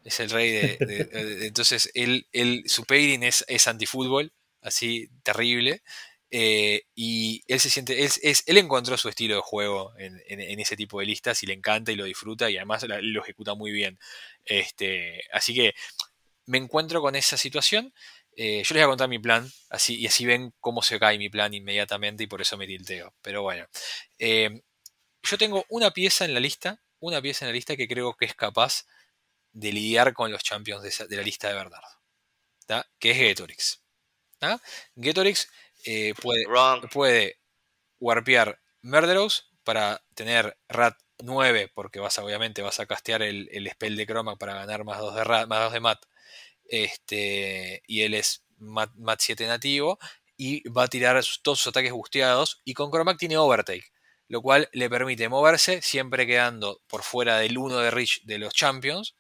Es el rey de. de- de- entonces, él, él, su pairing es, es antifútbol, así terrible. eh, y él se siente. Él, es, él encontró su estilo de juego en, en- en ese tipo de listas y le encanta y lo disfruta y además la- lo ejecuta muy bien. Este, así que me encuentro con esa situación. Eh, yo les voy a contar mi plan, así, y así ven cómo se cae mi plan inmediatamente y por eso me tilteo. Pero bueno. eh, yo tengo una pieza en la lista, una pieza en la lista que creo que es capaz de lidiar con los champions de, esa- de la lista de Bernardo, ¿tá? que es Getorix. ¿tá? Getorix eh, puede, Wrong. puede warpear Murderous para tener Rat 9, porque vas a, obviamente vas a castear el, el spell de Chroma para ganar más 2 de, más dos de mat. Este, y él es mat, mat 7 nativo. Y va a tirar todos sus ataques busteados. Y con Chromac tiene Overtake. Lo cual le permite moverse siempre quedando por fuera del 1 de Reach de los Champions.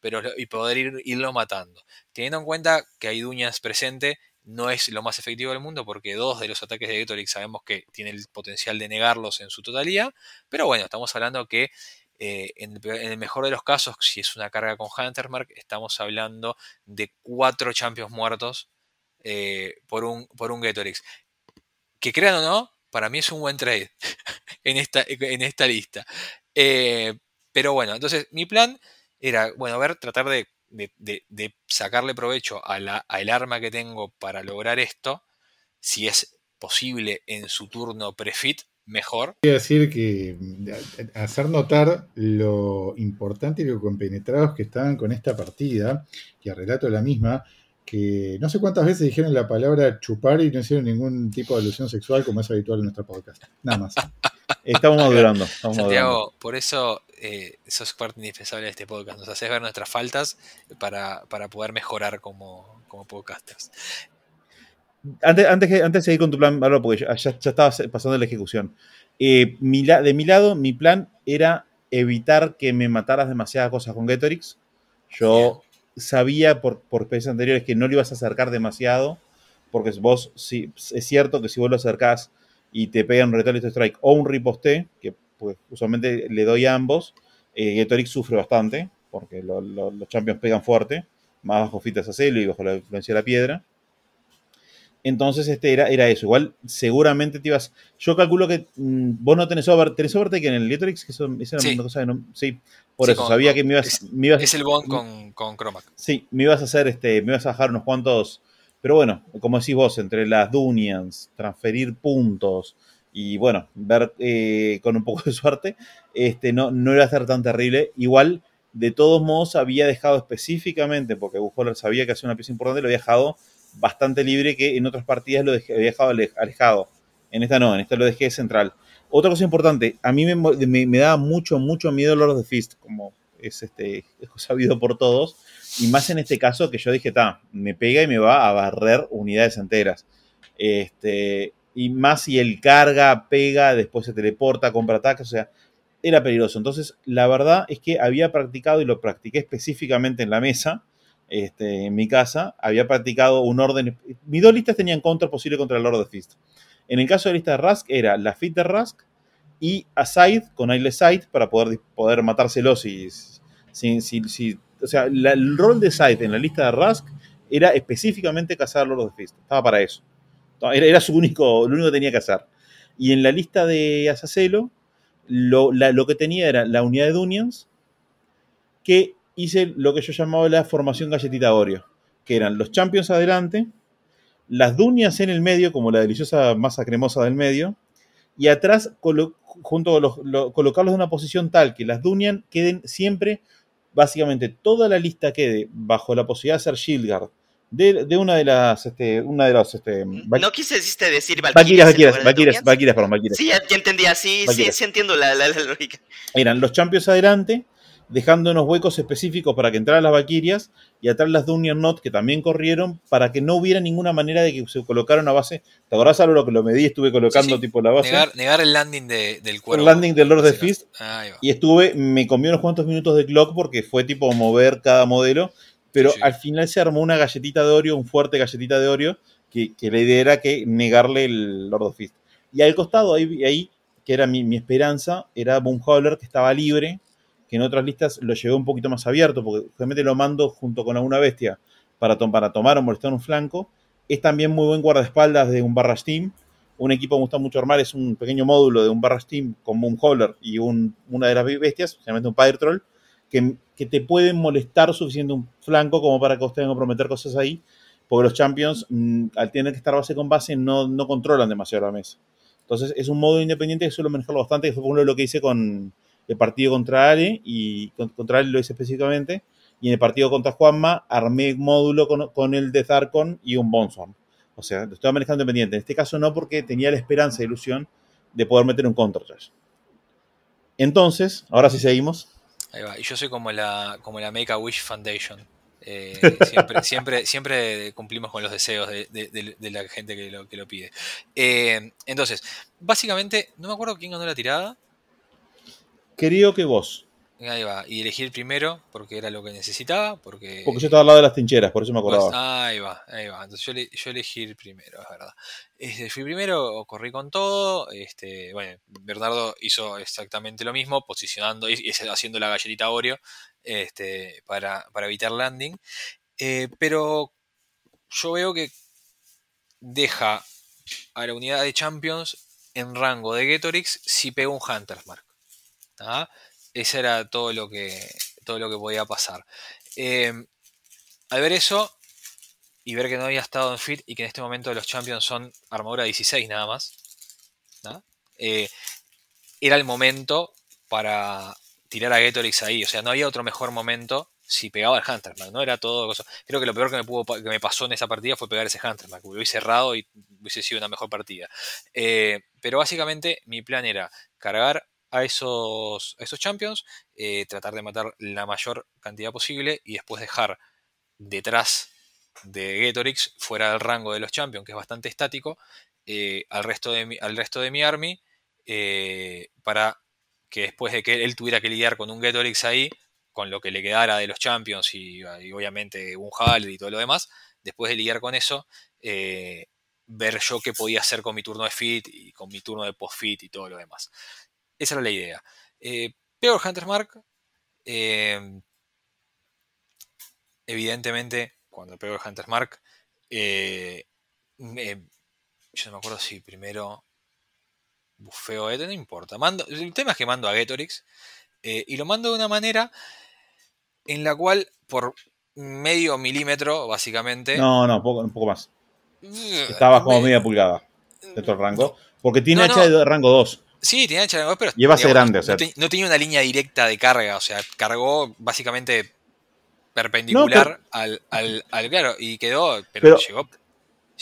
Pero, y poder ir, irlo matando. Teniendo en cuenta que hay Duñas presente, no es lo más efectivo del mundo porque dos de los ataques de Gatorix sabemos que tiene el potencial de negarlos en su totalidad. Pero bueno, estamos hablando que eh, en, el, mejor de los casos, si es una carga con Huntermark, estamos hablando de cuatro champions muertos eh, por, un, por un Gatorix. Que crean o no, para mí es un buen trade en, esta, en esta lista. Eh, pero bueno, entonces mi plan era, bueno, ver, tratar de, de- de- de sacarle provecho al arma que tengo para lograr esto. Si es posible en su turno prefit, mejor. Quiero decir que hacer notar lo importante y lo compenetrados que estaban con esta partida, y a relato la misma, que no sé cuántas veces dijeron la palabra chupar y no hicieron ningún tipo de alusión sexual como es habitual en nuestro podcast. Nada más. Estamos madurando. Estamos madurando. Santiago, por eso eh, sos parte indispensable de este podcast. Nos haces ver nuestras faltas para, para poder mejorar como, como podcasters. Antes, antes, que- antes de seguir con tu plan, Bárbaro, porque ya, ya, estaba pasando la ejecución. Eh, mi la- de mi lado, mi plan era evitar que me mataras demasiadas cosas con Gatorix. Yo sabía por, por experiencias anteriores que no le ibas a acercar demasiado, porque vos, sí, es cierto que si vos lo acercás y te pegan un Retaliate Strike o un riposte, que pues, usualmente le doy a ambos, eh, Gatorix sufre bastante, porque lo- lo- los champions pegan fuerte, más bajo fitas a celo y bajo la influencia de la piedra. Entonces, este era, era eso. Igual, seguramente te ibas. Yo calculo que mm, vos no tenés over, tenés overtake en el Gatorix, que eso, esa era Sí. una cosa que no. Sí, por Sí, eso. con- sabía con- que me ibas, es- me ibas- Es el bond con, con Chromac. Sí, me ibas a hacer, este, me ibas a bajar unos cuantos. Pero bueno, como decís vos, entre las Dunians, transferir puntos y bueno, ver eh, con un poco de suerte, este, no, no iba a ser tan terrible. Igual, de todos modos, había dejado específicamente, porque Bujoler sabía que hacía una pieza importante, lo había dejado bastante libre, que en otras partidas lo dejé- había dejado ale- alejado. En esta no, en esta lo dejé central. Otra cosa importante, a mí me, me daba mucho, mucho miedo Lord of the Fist, como es, este, es sabido por todos. Y más en este caso que yo dije, ta, me pega y me va a barrer unidades enteras. Este, y más si él carga, pega, después se teleporta, compra ataques, o sea, era peligroso. Entonces, la verdad es que había practicado y lo practiqué específicamente en la mesa, este, en mi casa, había practicado un orden. Mis dos listas tenían contra posible contra el Lord of Fist. En el caso de la lista de Rask, era la Fit de Rask y Aside con Aile Side para poder, poder matárselo si, si, si, si- o sea, el rol de Side en la lista de Rask era específicamente cazar Lord of the Fist. Estaba para eso. Era, era su único, lo único que tenía que hacer. Y en la lista de Asacelo, lo, la- lo que tenía era la unidad de Dunians, que hice lo que yo llamaba la formación galletita Oreo, que eran los Champions adelante, las Dunias en el medio, como la deliciosa masa cremosa del medio, y atrás colo- junto a los, lo- colocarlos en una posición tal que las Dunian queden siempre, básicamente toda la lista quede bajo la posibilidad de ser Shield Guard de, de una de las, este, una de los, este, Val- ¿No quisiste decir Valkyrias, Valkyrias? Valkyrias, Valkyrias, perdón, Valkyrias. Sí, ya, entendía, sí, sí, Valkyrias. sí entiendo la, la, la lógica. eran los Champions adelante, dejando unos huecos específicos para que entraran las Valkyrias y atrás las Dunian Not que también corrieron para que no hubiera ninguna manera de que se colocara una base. ¿Te acordás algo lo que lo medí? Estuve colocando Sí, sí. tipo la base. Negar, negar el landing de- del cuervo. el landing del Lord of the Fist va. y estuve, me comió unos cuantos minutos de clock porque fue tipo mover cada modelo, pero sí. al final se armó una galletita de Oreo, un fuerte galletita de Oreo, que, que la idea era que negarle el Lord of the Fist. Y al costado, ahí, ahí que era mi, mi esperanza, era Boomhauler, que estaba libre, que en otras listas lo llevé un poquito más abierto, porque realmente lo mando junto con alguna bestia para, to- para tomar o molestar un flanco. Es también muy buen guardaespaldas de un Barrage Team. Un equipo que me gusta mucho armar es un pequeño módulo de un Barrage Team con Boomhauler y un- una de las bestias, generalmente un Pyre Troll, que, te pueden molestar suficiente un flanco como para que ustedes que prometer cosas ahí, porque los Champions, mm, al tener que estar base con base, no, no controlan demasiado la mesa. Entonces es un modo independiente que suelo manejarlo bastante, que fue por ejemplo lo que hice con el partido contra Ale, y con- contra Ale lo hice específicamente, y en el partido contra Juanma armé módulo con, con el de Zarkon y un Bonswarm. O sea, lo estaba manejando independiente. En este caso no, porque tenía la esperanza e ilusión de poder meter un counter charge. Entonces, ahora sí seguimos. Ahí va. Y yo soy como la, como la Make a Wish Foundation. Eh, siempre, siempre, siempre cumplimos con los deseos de, de- de- de la gente que lo, que lo pide. Eh, entonces, básicamente, no me acuerdo quién ganó la tirada. Creo que vos. Ahí va. Y elegí el primero porque era lo que necesitaba. Porque, Porque yo estaba al lado de las trincheras, por eso me Pues, acordaba. ahí va, ahí va. Entonces yo, le- yo elegí el primero, es verdad. Este, fui primero, corrí con todo. Este, bueno, Bernardo hizo exactamente lo mismo, posicionando y y haciendo la galletita Oreo este, para, para evitar landing. Eh, pero yo veo que deja a la unidad de Champions en rango de Getorix si pega un Hunter's Mark. Ese era todo lo que, todo lo que podía pasar. Eh, al ver eso y ver que no había estado en fit y que en este momento los champions son armadura 16 nada más. Eh, era el momento para tirar a Getorix ahí. O sea, no había otro mejor momento si pegaba el Huntermark, ¿no? Era todo. Creo que lo peor que me, que pasó en esa partida fue pegar ese Huntermark. Lo hubiese cerrado y hubiese sido una mejor partida. Eh, pero básicamente mi plan era cargar a esos, esos champions, eh, tratar de matar la mayor cantidad posible y después dejar detrás de Getorix, fuera del rango de los champions, que es bastante estático, eh, al, resto de mi, al resto de mi army, eh, para que después de que él tuviera que lidiar con un Getorix ahí, con lo que le quedara de los champions y, y obviamente un Hal y todo lo demás, después de lidiar con eso, ver yo qué podía hacer con mi turno de fit y con mi turno de post-fit y todo lo demás. Esa era la idea. Eh, peor Hunter's Mark. eh, evidentemente, cuando pego el Hunter's Mark, eh, me- yo no me acuerdo si primero bufeo Eto, no importa. Mando, el tema es que mando a Getorix eh, y lo mando de una manera en la cual por medio milímetro, básicamente. No, no, poco, un poco más. eh, Estaba como me- media pulgada dentro del rango. Porque tiene no. de rango 2. Sí, tenía hacha de rango, pero Y digamos, grande, no, o sea. no te- no tenía una línea directa de carga, o sea, cargó básicamente perpendicular al, al, al- claro, y quedó, pero, Pero- llegó,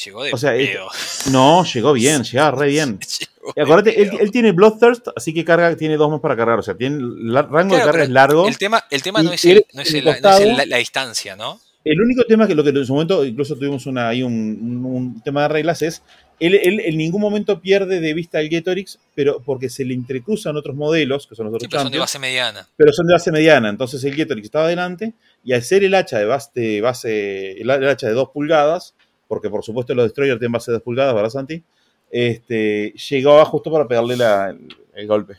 llegó de o sea, pedo. No, llegó bien, llegaba re bien. Y acuérdate, él, él tiene Bloodthirst, así que carga, tiene dos más para cargar. O sea, tiene el rango Claro, de carga es largo. El tema, el tema no es, el- no es, el- no es costado- la, la distancia, ¿no? El único tema que lo que en su momento, incluso tuvimos una, ahí un, un- un tema de reglas, es él, él en ningún momento pierde de vista el Getorix, pero porque se le entrecruzan otros modelos, que son los otros Sí, pero son de base mediana. pero son de base mediana. Entonces el Getorix estaba adelante, y al ser el hacha de base, de base el, hacha de 2 pulgadas, porque por supuesto los Destroyer tienen base de 2 pulgadas, ¿verdad, Santi? Este, llegaba justo para pegarle la- el, el golpe.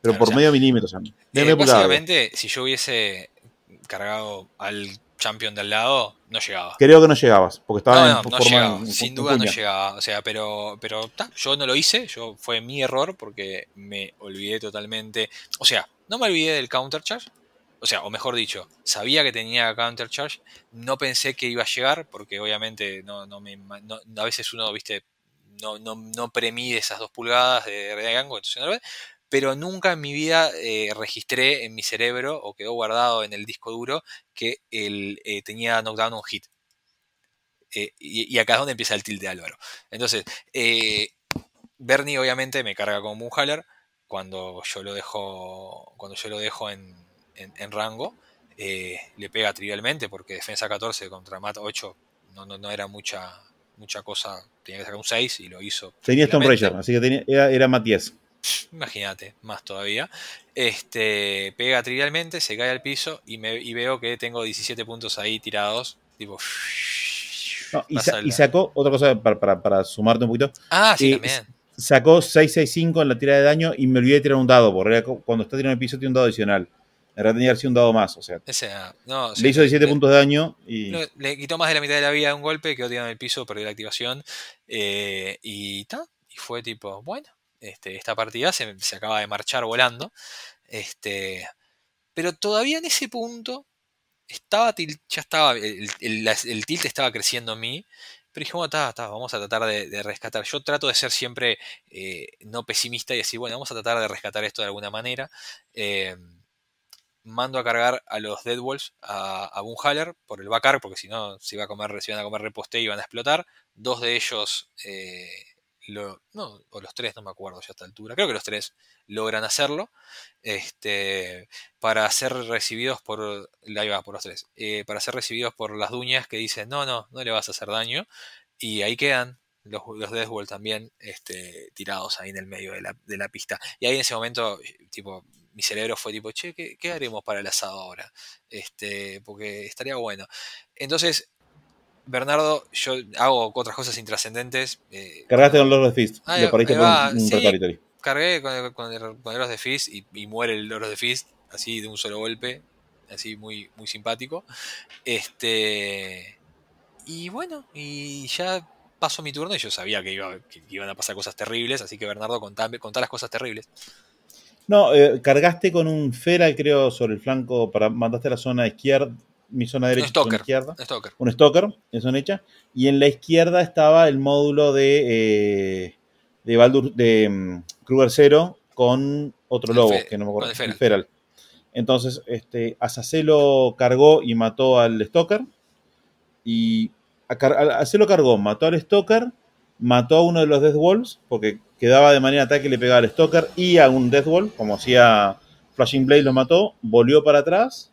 Pero Claro, por o sea, medio milímetro, o sea, Eh, pulgada. básicamente, si yo hubiese cargado al champion de al lado, no llegaba. Creo que no llegabas, porque estaba No, en no, no forma llegaba, en- sin en duda no llegaba, o sea, pero, pero ta, yo no lo hice, yo fue mi error porque me olvidé totalmente, o sea, no me olvidé del counter charge, o sea, o mejor dicho, sabía que tenía counter charge, no pensé que iba a llegar porque obviamente no, no me, no- a veces uno, viste, no, no, no premide esas dos pulgadas de rango, entonces no lo ve, pero nunca en mi vida eh, registré en mi cerebro o quedó guardado en el disco duro que él eh, tenía knockdown un hit. Eh, y, y acá es donde empieza el tilt de Álvaro. Entonces, Bernie obviamente me carga como un Haller cuando yo lo dejo, cuando yo lo dejo en, en- en rango. le pega trivialmente porque defensa 14 contra mat 8 no, no, no era mucha, mucha cosa. Tenía que sacar un 6 y lo hizo. Tenía Stone. Ranger, así que tenía, era, era Matías. Imagínate, más todavía. Este, pega trivialmente, se cae al piso y, me, y veo que tengo 17 puntos ahí tirados. Tipo. No, y, sa- sacó, otra cosa para, para- para sumarte un poquito, Ah, sí, y- también. sacó 665 en la tirada de daño y me olvidé de tirar un dado, porque cuando está tirando el piso tiene un dado adicional. En realidad tenía que sido un dado más, o sea, Ese, le hizo 17 le- puntos de daño y le, le quitó más de la mitad de la vida de un golpe, quedó tirado en el piso, perdió la activación. eh, y ta, y fue tipo, bueno, este, esta partida se, se acaba de marchar volando. Este, pero todavía en ese punto estaba ya estaba, el, el- el tilt estaba creciendo en mí. Pero dije, bueno, ta, ta, vamos a tratar de, rescatar. Yo trato de ser siempre eh, no pesimista y decir, bueno, vamos a tratar de rescatar esto de alguna manera. Eh, mando a cargar a los Dead Wolves a, a Bunhaller por el backar, porque si no se iba a comer, iban a comer reposte y iban a explotar. Dos de ellos eh, lo- no, o los tres, no me acuerdo ya a esta altura, creo que los tres logran hacerlo, este, para ser recibidos por, ahí va, por los tres, eh, para ser recibidos por las duñas que dicen, no, no, no le vas a hacer daño, y ahí quedan los, los Deathwall también este, tirados ahí en el medio de la, de la pista. Y ahí en ese momento, tipo, mi cerebro fue tipo, che, ¿qué, qué haremos para el asado ahora? Este, porque estaría bueno. Entonces, Bernardo, yo hago otras cosas intrascendentes. eh, Cargaste con Lord of the Fist. Ahí- le pariste va, un, un sí. Cargué con el, con con de Fist y, y muere el Oros de Fist, así de un solo golpe, así muy, muy simpático. Este. Y bueno, y ya pasó mi turno y yo sabía que, iba, que iban a pasar cosas terribles, así que Bernardo, contame, contá las cosas terribles. No, eh, cargaste con un Feral, creo, sobre el flanco. para Mandaste a la zona izquierda. Mi zona derecha, zona izquierda. Un Stalker en zona hecha. Y en la izquierda estaba el módulo de, eh, de, Baldur, de mm, Kruger 0 con otro lobo, Fe- que no me acuerdo, Feral. Feral. Entonces, este, Azacelo cargó y mató al Stalker. Y Azacelo cargó, mató al Stalker, mató a uno de los Death Wolves, porque quedaba de manera ataque y le pegaba al Stalker y a un Death Wolf, como hacía Flashing Blade, lo mató, volvió para atrás.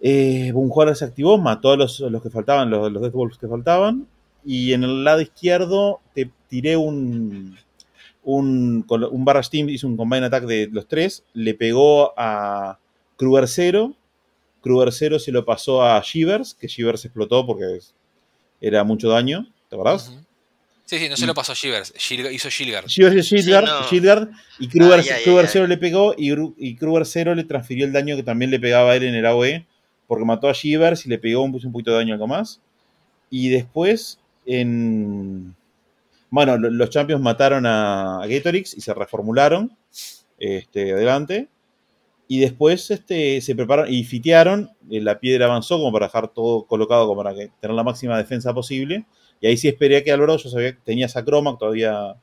Eh, un jugador se activó, mató a los, los que faltaban, los, los Death Wolves que faltaban. Y en el lado izquierdo te tiré un, un, un Barrage Team, hizo un combine attack de los tres, le pegó a Kruger 0. Kruger 0 se lo pasó a Shivers, que Shivers explotó porque era mucho daño, ¿te acordás? Sí, sí, no se lo pasó a Shivers, hizo Shilgar. Shivers es Shieldguard, Sí, no. Y Kruger, Ay, ay, Kruger ay, 0 ay. le pegó y, y Kruger 0 le transfirió el daño que también le pegaba a él en el AOE, porque mató a Shivers y le pegó un, un poquito de daño algo más. Y después, en. Bueno, lo- los Champions mataron a, a Gatorix y se reformularon este, adelante. Y después este, se prepararon y fitearon. eh, La piedra avanzó como para dejar todo colocado, como para que, tener la máxima defensa posible. Y ahí sí esperé a que Álvaro, yo tenía esa croma todavía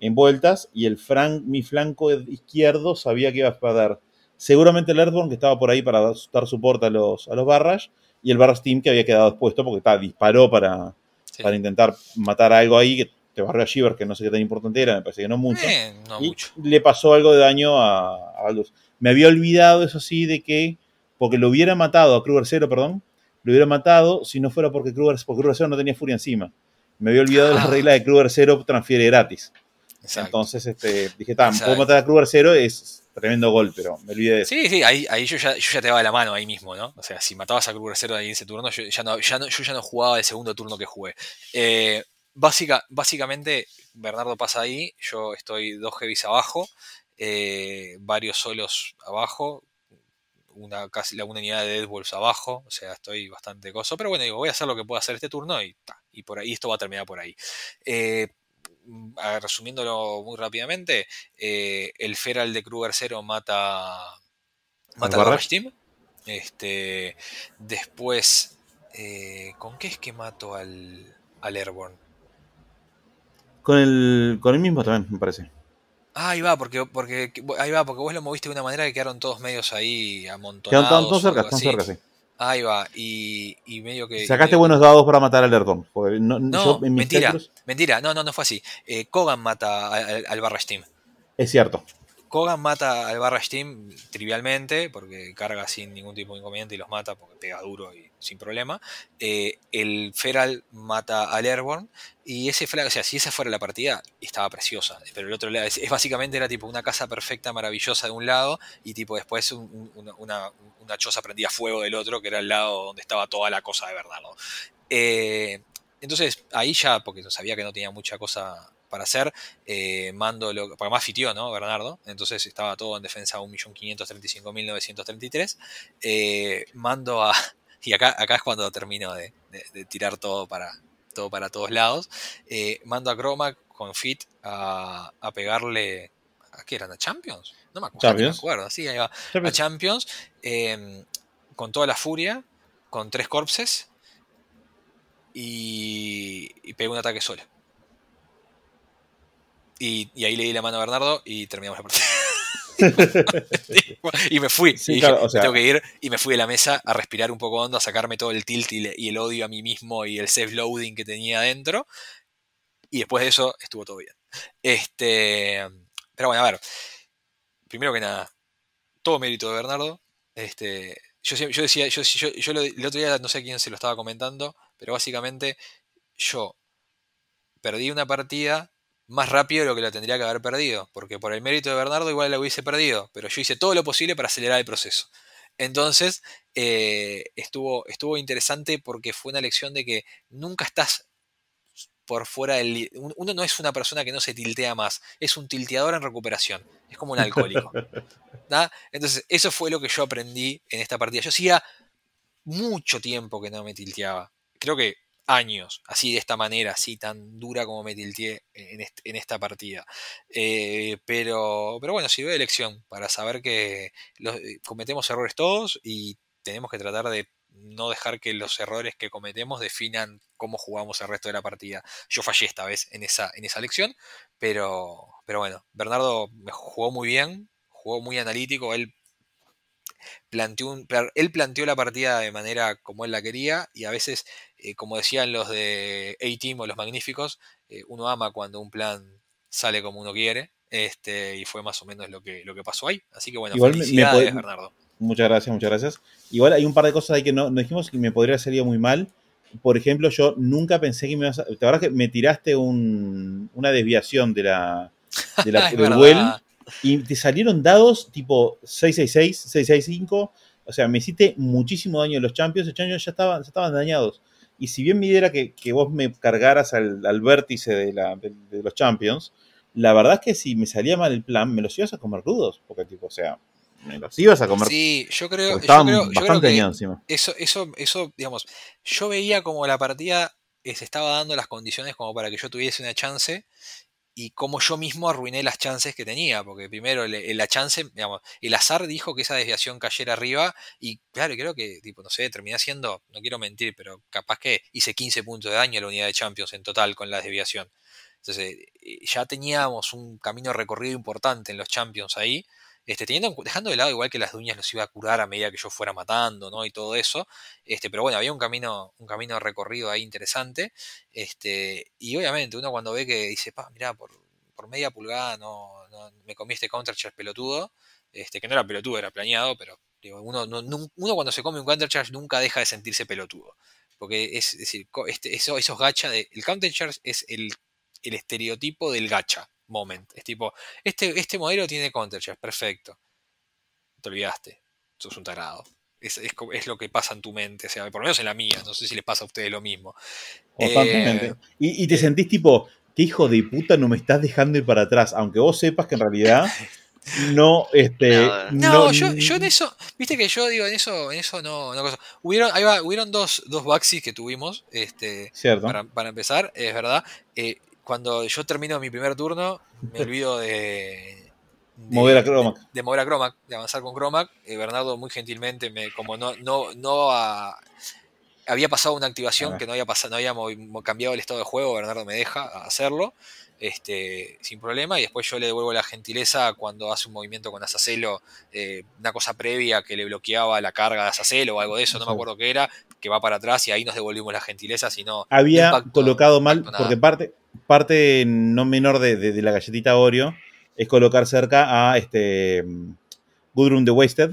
en vueltas. Y el mi flanco izquierdo sabía que iba a perder. Seguramente el Earthborn, que estaba por ahí para dar soporte a los, a los Barrage. Y el Barrage Team, que había quedado expuesto porque está, disparó para, Sí. para intentar matar algo ahí. Que te barrió a Shiver, que no sé qué tan importante era, me parece que no mucho. Eh, no y mucho. le pasó algo de daño a, a. Me había olvidado, eso sí, de que, porque lo hubiera matado a Kruger 0, perdón, lo hubiera matado si no fuera porque Kruger, porque Kruger 0 no tenía furia encima. Me había olvidado de la Ah. regla de Kruger 0 transfiere gratis. Exacto. Entonces este, dije, "Ta, puedo matar a Kruger 0, es tremendo gol, pero me olvidé de eso. Sí, sí, ahí, yo, ya, yo ya te daba la mano ahí mismo, ¿no? O sea, si matabas a Kruger 0 ahí en ese turno, yo ya no, yo ya no jugaba el segundo turno que jugué. Eh, básica, básicamente, Bernardo pasa ahí, yo estoy dos heavies abajo, eh, varios solos abajo, una, casi la una unidad de Deadwolves abajo, o sea, estoy bastante coso, pero bueno, digo, voy a hacer lo que puedo hacer este turno y, ta, y por ahí esto va a terminar por ahí. Eh, resumiéndolo muy rápidamente, eh, el Feral de Kruger 0 mata, mata? Barrage Team. Este, después, eh, ¿con qué es que mato al, al Airborne? Con el, con el mismo también, me parece. Ah, ahí va, porque, porque ahí va, porque vos lo moviste de una manera que quedaron todos medios ahí amontonados. tan o cerca, así. cerca, sí. Ahí va, y, y medio que. Sacaste medio- buenos dados para matar al Erdon. No, No, yo en mis mentira, mentira, no, no, no fue así. Eh, Kogan mata al, al- Barrage Team. es cierto. Kogan mata al Barrage Team trivialmente, porque carga sin ningún tipo de inconveniente y los mata porque pega duro y sin problema. Eh, el Feral mata al Airborne, y ese flag, o sea, si esa fuera la partida, estaba preciosa. Pero el otro lado, es, básicamente era tipo una casa perfecta, maravillosa de un lado, y tipo después un- un- una, choza prendía fuego del otro, que era el lado donde estaba toda la cosa de Bernardo. Eh, entonces, ahí ya, porque sabía que no tenía mucha cosa para hacer, eh, mando lo porque más fitió, ¿no? Bernardo. Entonces estaba todo en defensa a 1.535.933. Eh, mando a. Y acá, acá es cuando termino de, de- de tirar todo para, todo para todos lados. Eh, mando a Chroma con Fit a, a pegarle. ¿A qué eran? ¿A Champions? No me acuerdo. no me Champions. acuerdo. Sí, ahí va a Champions eh, con toda la furia, con tres corpses y, y un ataque solo. Y, y ahí le di la mano a Bernardo y terminamos la partida. y me fui. Sí, y dije, claro, o "Me sea- tengo que ir. Y me fui de la mesa a respirar un poco hondo, a sacarme todo el tilt y, le- y el odio a mí mismo y el self-loading que tenía adentro. Y después de eso estuvo todo bien. Este, pero bueno, a ver. Primero que nada, todo mérito de Bernardo. Este, yo, yo decía, yo, yo, yo lo- el otro día no sé a quién se lo estaba comentando, pero básicamente yo perdí una partida más rápido de lo que la tendría que haber perdido, porque por el mérito de Bernardo igual la hubiese perdido, pero yo hice todo lo posible para acelerar el proceso. Entonces, eh, estuvo, estuvo interesante porque fue una lección de que nunca estás por fuera del... Uno no es una persona que no se tiltea más, es un tilteador en recuperación, es como un alcohólico. Entonces, eso fue lo que yo aprendí en esta partida. Yo hacía mucho tiempo que no me tilteaba. Creo que años, así de esta manera, así tan dura como me tilteé en, est- en esta partida. Eh, pero, pero bueno, sirvió de lección para saber que eh, cometemos errores todos y tenemos que tratar de no dejar que los errores que cometemos definan cómo jugamos el resto de la partida. Yo fallé esta vez en esa, en esa lección, pero, pero bueno, Bernardo jugó muy bien, jugó muy analítico, él planteó, un- él planteó la partida de manera como él la quería y a veces, eh, como decían los de A-Team o los magníficos, eh, uno ama cuando un plan sale como uno quiere. Este, y fue más o menos lo que, lo que pasó ahí. Así que bueno, Igual me- me felicidades, Bernardo. Muchas gracias, muchas gracias. Igual hay un par de cosas ahí que no, no dijimos y me podría haber salido muy mal. Por ejemplo, yo nunca pensé que me ibas a. La verdad que me tiraste un- una desviación de la, de la- del well y te salieron dados tipo 666, 665. O sea, me hiciste muchísimo daño en los champions. Los champions ya estaban, ya estaban dañados. Y si bien mi idea era que, que vos me cargaras al, al vértice de, la- de- de los champions, la verdad es que si me salía mal el plan, me los ibas a comer crudos. Porque, tipo, o sea, me los ibas a comer Sí, yo creo, porque yo creo bastante que encima. eso, eso, eso, digamos, yo veía como la partida eh, se estaba dando las condiciones como para que yo tuviese una chance y como yo mismo arruiné las chances que tenía, porque primero le- la chance, digamos, el azar dijo que esa desviación cayera arriba y claro, creo que, tipo, no sé, terminé haciendo, no quiero mentir, pero capaz que hice 15 puntos de daño a la unidad de Champions en total con la desviación. Entonces, eh, ya teníamos un camino recorrido importante en los Champions ahí, este, teniendo, dejando de lado igual que las dueñas los iba a curar a medida que yo fuera matando, ¿no? Y todo eso. Este, pero bueno, había un camino, un camino recorrido ahí interesante. Este, y obviamente uno cuando ve que dice, pa, mirá, por, por media pulgada no, me comí este countercharge pelotudo, este, que no era pelotudo, era planeado, pero digo, uno, no- uno cuando se come un countercharge nunca deja de sentirse pelotudo. Porque es, decir, este, eso, esos gacha de. El countercharge es el, el estereotipo del gacha moment. Es tipo, este, este modelo tiene countercharge, perfecto. Te olvidaste. Sos un tarado. Es, es lo que pasa en tu mente, o sea, por lo menos en la mía, no sé si les pasa a ustedes lo mismo. Constantemente. Eh, y, y te sentís tipo, qué hijo de puta no me estás dejando ir para atrás, aunque vos sepas que en realidad no, este, No, No, yo, yo en eso, viste que yo digo, en eso, en eso no, no cosa. Hubieron, ahí va, hubieron dos, dos Baxis que tuvimos, este, Cierto. para, para empezar, es verdad. Eh, cuando yo termino mi primer turno, me olvido de, de- Mover a Cromac. De, de mover a Cromac, de avanzar con Cromac. Eh, Bernardo muy gentilmente me, como no, no, no a- había pasado una activación Ah. que no había pasado, no había cambiado el estado de juego, Bernardo me deja hacerlo. Este, sin problema, y después yo le devuelvo la gentileza cuando hace un movimiento con Azacelo, eh, una cosa previa que le bloqueaba la carga de Azacelo o algo de eso, no me acuerdo qué era, que va para atrás y ahí nos devolvimos la gentileza, si no, Había colocado mal, nada. porque parte, parte no menor de, de- de la galletita Oreo es colocar cerca a este Gudrun the Wasted,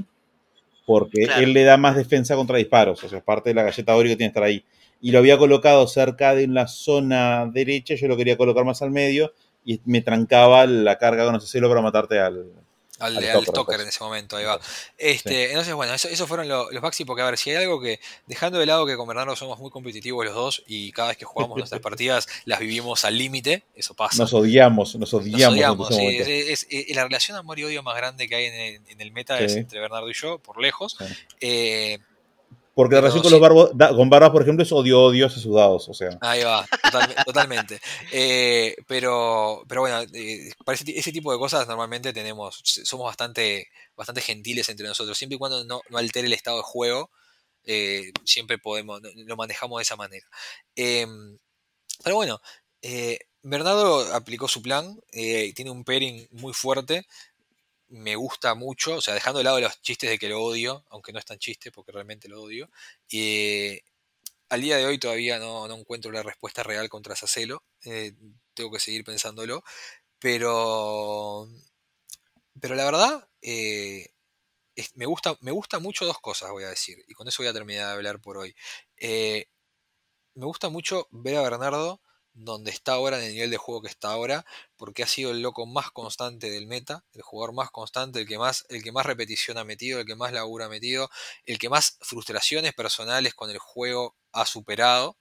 porque Claro. él le da más defensa contra disparos, o sea, es parte de la galleta Oreo que tiene que estar ahí. Y lo había colocado cerca de la zona derecha, yo lo quería colocar más al medio y me trancaba la carga con ese celo para matarte al... al, al al pues. en ese momento, ahí va. Este, Entonces, bueno, eso- esos fueron lo- los Baxi, porque a ver, si hay algo que, dejando de lado que con Bernardo somos muy competitivos los dos y cada vez que jugamos nuestras partidas las vivimos al límite, eso pasa. Nos odiamos, nos Nos odiamos. en odiamos, sí, momento. es, es- es la relación amor y odio más grande que hay en el, en el meta es entre Bernardo y yo, por lejos. Eh, Porque la relación con sí. los barbos, da- con barbas, por ejemplo, es odio-odio sudados, o sea. Ahí va, totalme- totalmente. Eh, pero, pero bueno, eh, para ese, ti- ese tipo de cosas normalmente tenemos, somos bastante, bastante gentiles entre nosotros. Siempre y cuando no, no altere el estado de juego, eh, siempre podemos, lo manejamos de esa manera. Em, pero bueno, eh, Bernardo aplicó su plan, tiene un pairing muy fuerte, me gusta mucho, o sea, dejando de lado los chistes de que lo odio, aunque no es tan chiste porque realmente lo odio. eh, al día de hoy todavía no, no encuentro la respuesta real contra Sacelo. eh, tengo que seguir pensándolo. Pero. Pero la verdad. eh, me, gusta, me gusta mucho dos cosas, voy a decir. Y con eso voy a terminar de hablar por hoy. Eh, me gusta mucho ver a Bernardo donde está ahora, en el nivel de juego que está ahora, porque ha sido el loco más constante del meta, el jugador más constante, el que más, el que más repetición ha metido, el que más labura ha metido, el que más frustraciones personales con el juego ha superado,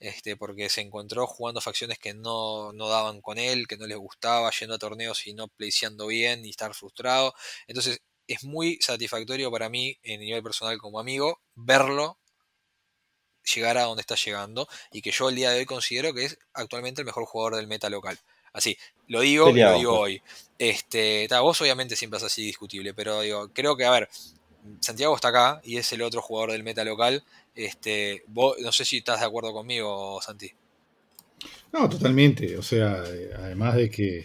este, porque se encontró jugando facciones que no, no daban con él, que no les gustaba, yendo a torneos y no placeando bien y estar frustrado. Entonces es muy satisfactorio para mí, en nivel personal como amigo, verlo llegar a donde está llegando y que yo el día de hoy considero que es actualmente el mejor jugador del meta local. Así, lo digo y Peleado, lo digo pues. hoy. Este, ta, vos obviamente siempre es así discutible, pero digo, creo que, a ver, Santiago está acá y es el otro jugador del meta local. Este, vos, no sé si estás de acuerdo conmigo, Santi. No, totalmente. O sea, además de que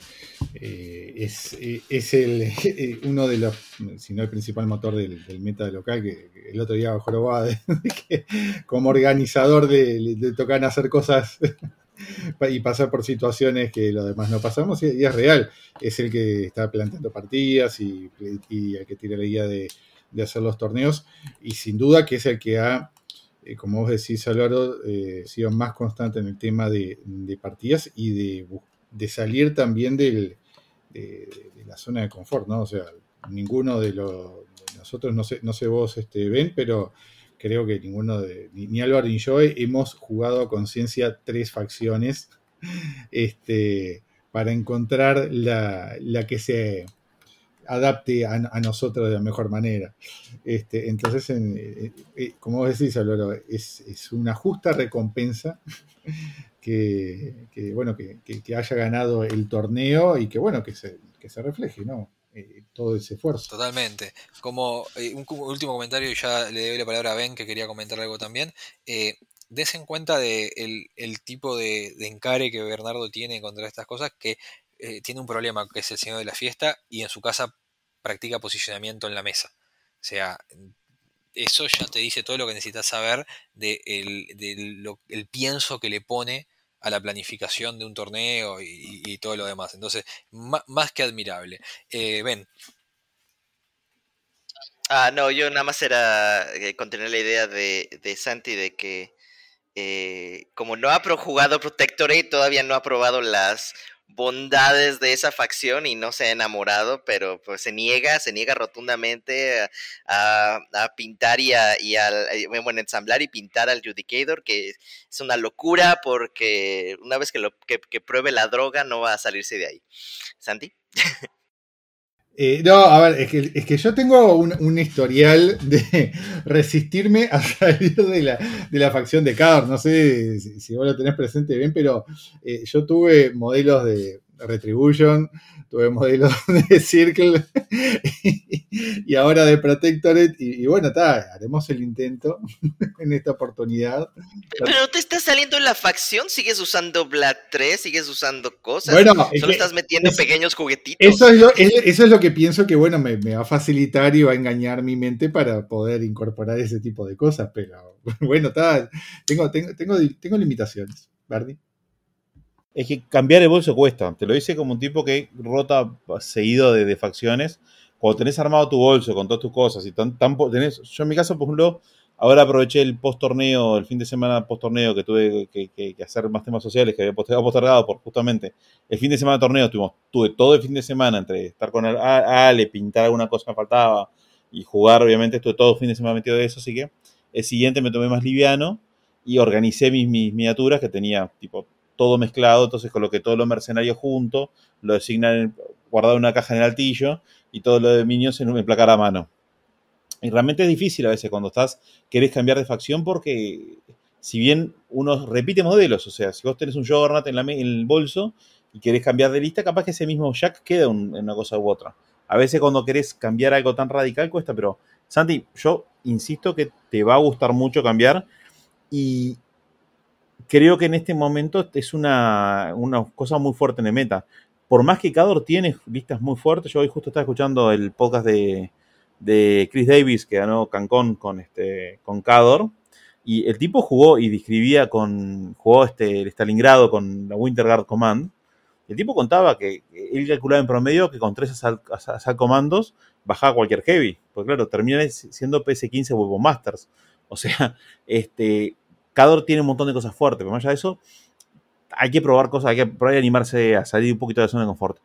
eh, es, eh, es el, eh, uno de los, si no el principal motor del, del meta local, que, el otro día jorobaba como organizador de, le tocan hacer cosas y pasar por situaciones que los demás no pasamos, y, es real. Es el que está planteando partidas y, y el que tiene la guía de, de hacer los torneos, y sin duda que es el que ha como vos decís, Álvaro, sido más constante en el tema de, partidas y de, de salir también del, de, la zona de confort, ¿no? O sea, ninguno de, los nosotros, no sé, no sé vos, este, Ben, pero creo que ninguno de, ni, ni Álvaro ni yo hemos jugado a conciencia tres facciones este, para encontrar la, la que se adapte a, a nosotros de la mejor manera. Este, entonces, en- eh, eh, como vos decís, Álvaro, es, es una justa recompensa que, bueno, que, que- haya ganado el torneo y que bueno, que se, que se refleje, ¿no? Eh, todo ese esfuerzo. Totalmente. Como eh, un último comentario, y ya le doy la palabra a Ben, que quería comentar algo también. Eh, des en cuenta de el, el tipo de, de encare que Bernardo tiene contra estas cosas, que eh, tiene un problema, que es el señor de la fiesta, y en su casa practica posicionamiento en la mesa. O sea, eso ya te dice todo lo que necesitas saber de el, de lo- el pienso que le pone a la planificación de un torneo y, todo lo demás. Entonces, más que admirable. Eh, Ben, Ah, no, yo nada más era eh, contener la idea de, de Santi de que eh, como no ha jugado Protectorate, todavía no ha probado las bondades de esa facción y no se ha enamorado, pero pues se niega, se niega rotundamente a, a- pintar y a, y al, eh, bueno, ensamblar y pintar al Judicator, que es una locura porque una vez que, lo, que, que pruebe la droga no va a salirse de ahí. Santi. Eh, no, a ver, es que, es que yo tengo un, un historial de resistirme a salir de la, de la facción de Cador. No sé si, si vos lo tenés presente bien, pero eh, yo tuve modelos de Retribution, tuve modelos de Circle y, y ahora de Protectorate. Y, y bueno, está, haremos el intento en esta oportunidad. Pero no te estás saliendo la facción, sigues usando Black 3, sigues usando cosas. Bueno, es Solo que estás metiendo es- pequeños juguetitos. Eso es, lo, es- eso es lo que pienso que, bueno, me, me va a facilitar y va a engañar mi mente para poder incorporar ese tipo de cosas. Pero bueno, está, tengo, tengo, tengo, tengo limitaciones, Bardi. Es que cambiar el bolso cuesta. Te lo dice como un tipo que rota seguido de, facciones. Cuando tenés armado tu bolso con todas tus cosas y tan, tan tenés. Yo en mi caso, por ejemplo, ahora aproveché el post torneo, el fin de semana post torneo que tuve que, hacer más temas sociales que había postergado, por justamente el fin de semana torneo. Tuvimos, tuve todo el fin de semana entre estar con Ale, pintar alguna cosa que faltaba y jugar, obviamente, estuve todo el fin de semana metido de eso. Así que el siguiente me tomé más liviano y organicé mis miniaturas que tenía tipo todo mezclado, entonces coloqué todos los mercenarios juntos, lo designan, guardado en una caja en el altillo y todo lo de minions en un placar a mano. Y realmente es difícil a veces cuando estás, querés cambiar de facción porque si bien uno repite modelos, o sea, si vos tenés un Juggernaut en, el bolso y querés cambiar de lista, capaz que ese mismo Jack queda en una cosa u otra. A veces cuando querés cambiar algo tan radical cuesta, pero Santi, yo insisto que te va a gustar mucho cambiar y creo que en este momento es una, cosa muy fuerte en el meta. Por más que Cador tiene listas muy fuertes, yo hoy justo estaba escuchando el podcast de, de Chris Davis que ganó Cancón con, este, con Cador Y el tipo jugó y describía con. jugó este, el Stalingrado con la Winter Guard Command. El tipo contaba que él calculaba en promedio que con tres asal, asal- comandos bajaba cualquier heavy. Porque claro, termina siendo PS15 Weapon Masters. O sea, este. Cador tiene un montón de cosas fuertes, pero más allá de eso, hay que probar cosas, hay que probar y animarse a salir un poquito de la zona de confort.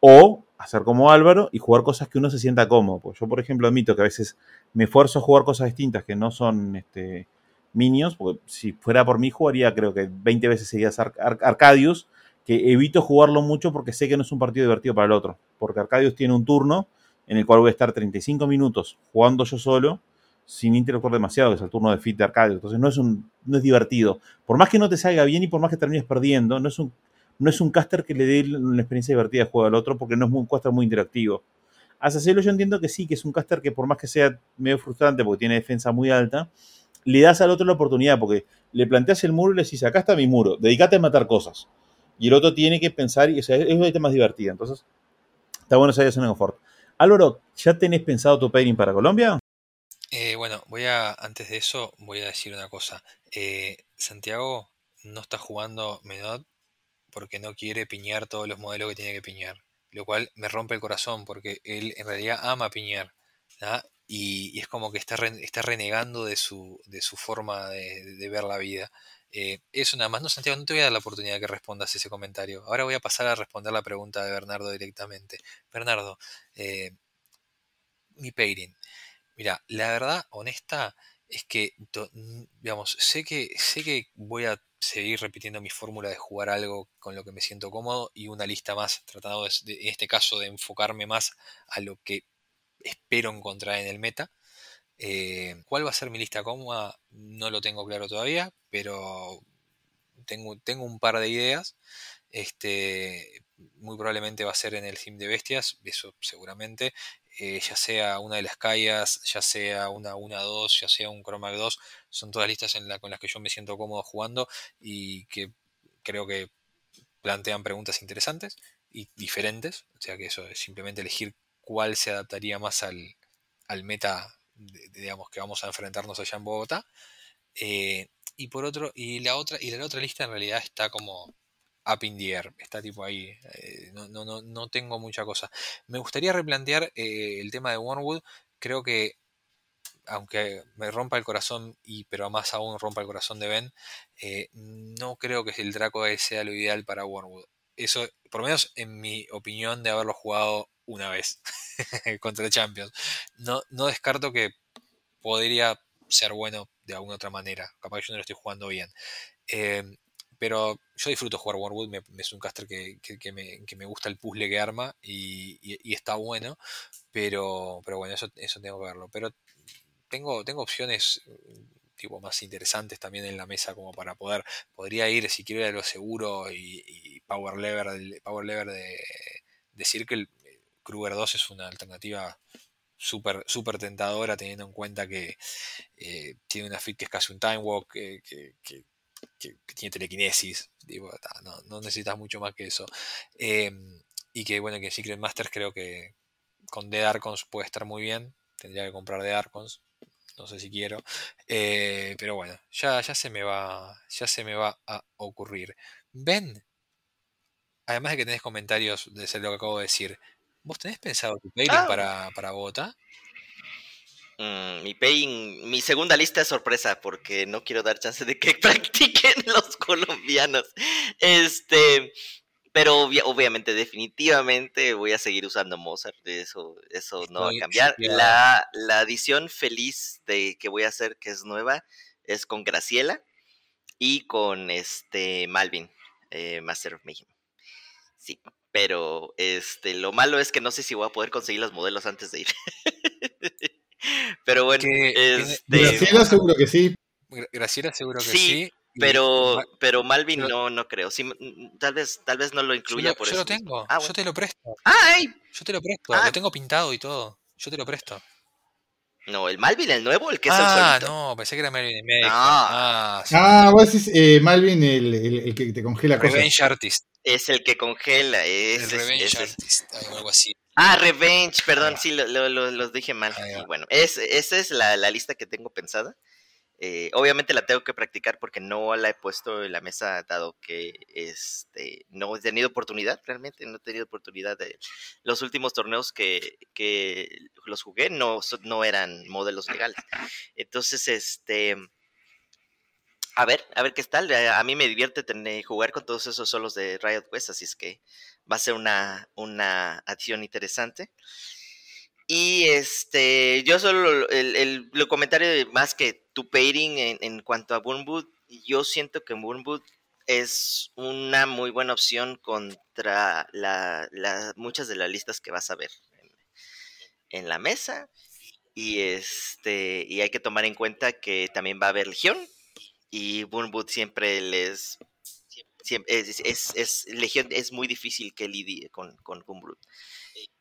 O hacer como Álvaro y jugar cosas que uno se sienta cómodo. Pues yo, por ejemplo, admito que a veces me esfuerzo a jugar cosas distintas que no son este, minions, porque si fuera por mí jugaría creo que 20 veces seguidas Ar- Ar- Arcadius, que evito jugarlo mucho porque sé que no es un partido divertido para el otro. Porque Arcadius tiene un turno en el cual voy a estar 35 minutos jugando yo solo, sin interactuar demasiado, que es el turno de fit de Arcadius. Entonces no es, un, no es divertido. Por más que no te salga bien y por más que termines perdiendo, no es un, no es un caster que le dé una experiencia divertida de juego al otro porque no es un caster muy interactivo. A Sacelo yo entiendo que sí, que es un caster que por más que sea medio frustrante porque tiene defensa muy alta, le das al otro la oportunidad porque le planteas el muro y le decís, acá está mi muro, dedícate a matar cosas. Y el otro tiene que pensar, y o sea, es una idea más divertida. Entonces, está bueno salir a zona de confort. Álvaro, ¿ya tenés pensado tu pairing para Colombia? Bueno, voy a, antes de eso, voy a decir una cosa. Eh, Santiago no está jugando Menot porque no quiere piñar todos los modelos que tiene que piñar. Lo cual me rompe el corazón porque él en realidad ama piñar. Y, es como que está, está renegando de su, de su forma de, ver la vida. Eh, eso nada más, no Santiago, no te voy a dar la oportunidad de que respondas ese comentario. Ahora voy a pasar a responder la pregunta de Bernardo directamente. Bernardo, eh, mi pairing. Mira, la verdad, honesta, es que, n- digamos, sé que, sé que voy a seguir repitiendo mi fórmula de jugar algo con lo que me siento cómodo y una lista más, tratando de, en este caso de enfocarme más a lo que espero encontrar en el meta. Eh, ¿cuál va a ser mi lista cómoda? No lo tengo claro todavía, pero tengo, tengo un par de ideas. Este, muy probablemente va a ser en el theme de bestias, eso seguramente. Eh, ya sea una de las callas, ya sea una 1-2, ya sea un Chroma 2, son todas listas en la, con las que yo me siento cómodo jugando y que creo que plantean preguntas interesantes y diferentes. O sea que eso es simplemente elegir cuál se adaptaría más al, al meta, digamos, que vamos a enfrentarnos allá en Bogotá. Eh, y por otro, y la otra, y la otra lista en realidad está como up in está tipo ahí, eh, no, no, no, tengo mucha cosa. Me gustaría replantear eh, el tema de Wormwood, creo que aunque me rompa el corazón, y pero más aún rompa el corazón de Ben, eh, no creo que el Draco sea lo ideal para Wormwood. Eso, por lo menos en mi opinión de haberlo jugado una vez contra Champions. No, no descarto que podría ser bueno de alguna otra manera. Capaz que yo no lo estoy jugando bien. Eh, pero yo disfruto jugar Wormwood, me, es un caster que, que- que me, que me gusta el puzzle que arma y, y- está bueno. Pero, pero bueno, eso, eso tengo que verlo. Pero tengo, tengo opciones eh, tipo más interesantes también en la mesa como para poder, podría ir si quiero ir a lo seguro y, Power Lever, Power Lever de, de Circle, eh, Kruger 2 es una alternativa súper súper tentadora teniendo en cuenta que eh, tiene una fit que es casi un time walk, que, que- que- que- que tiene telequinesis, digo, no, no necesitas mucho más que eso. Eh, y que bueno, que Secret Masters creo que con Dead Archons puede estar muy bien, tendría que comprar Dead Archons, no sé si quiero, eh, pero bueno, ya, ya se me va, ya se me va a ocurrir. Ben, además de que tenés comentarios de ser lo que acabo de decir, ¿vos tenés pensado tu pairing Ah. para, para Bogotá? Mm, mi paying, mi segunda lista es sorpresa porque no quiero dar chance de que practiquen los colombianos. Este, pero obvia- obviamente, definitivamente voy a seguir usando Mozart. Eso, eso no va a cambiar. La, la edición feliz de que voy a hacer, que es nueva, es con Graciela y con este Malvin, eh, Master of Mayhem. Sí, pero este, lo malo es que no sé si voy a poder conseguir los modelos antes de ir. pero bueno, Que este, Graciela seguro que sí. Gra- Graciela seguro que Sí, pero, pero Malvin pero- no, no creo. Sí, tal vez, tal vez no lo yo, incluya por yo eso. lo tengo, Ah, yo te lo presto, ¡Ay! yo te lo presto, Ah. lo tengo pintado y todo, yo te lo presto. No, el Malvin, el nuevo, el que es ah, el solito. no, pensé que era Médico. No. Ah, sí. Ah, vos decís eh, Malvin, el, el- el que te congela cosas. Revenge Artist. Es el que congela. El es- Revenge ese es- Artist, o algo así. Ah, Revenge, perdón, Ah. sí, lo, lo- lo- los dije mal. Bueno, es, esa es la, la lista que tengo pensada. Eh, obviamente la tengo que practicar porque no la he puesto en la mesa, dado que este, no he tenido oportunidad, realmente no he tenido oportunidad de... Los últimos torneos que, que los jugué no, no eran modelos legales. Entonces, este... A ver, a ver qué tal. A mí me divierte tener, jugar con todos esos solos de Riot West, así es que va a ser una, una acción interesante. Y este, yo solo el, el, lo comentario más que tu pairing en, en cuanto a Burnwood, yo siento que Burnwood es una muy buena opción contra la, muchas de las listas que vas a ver en, la mesa. Y este, y hay que tomar en cuenta que también va a haber Legión. Y Burnwood siempre les es, es, es- Legión es muy difícil que lidie con, con Burnwood.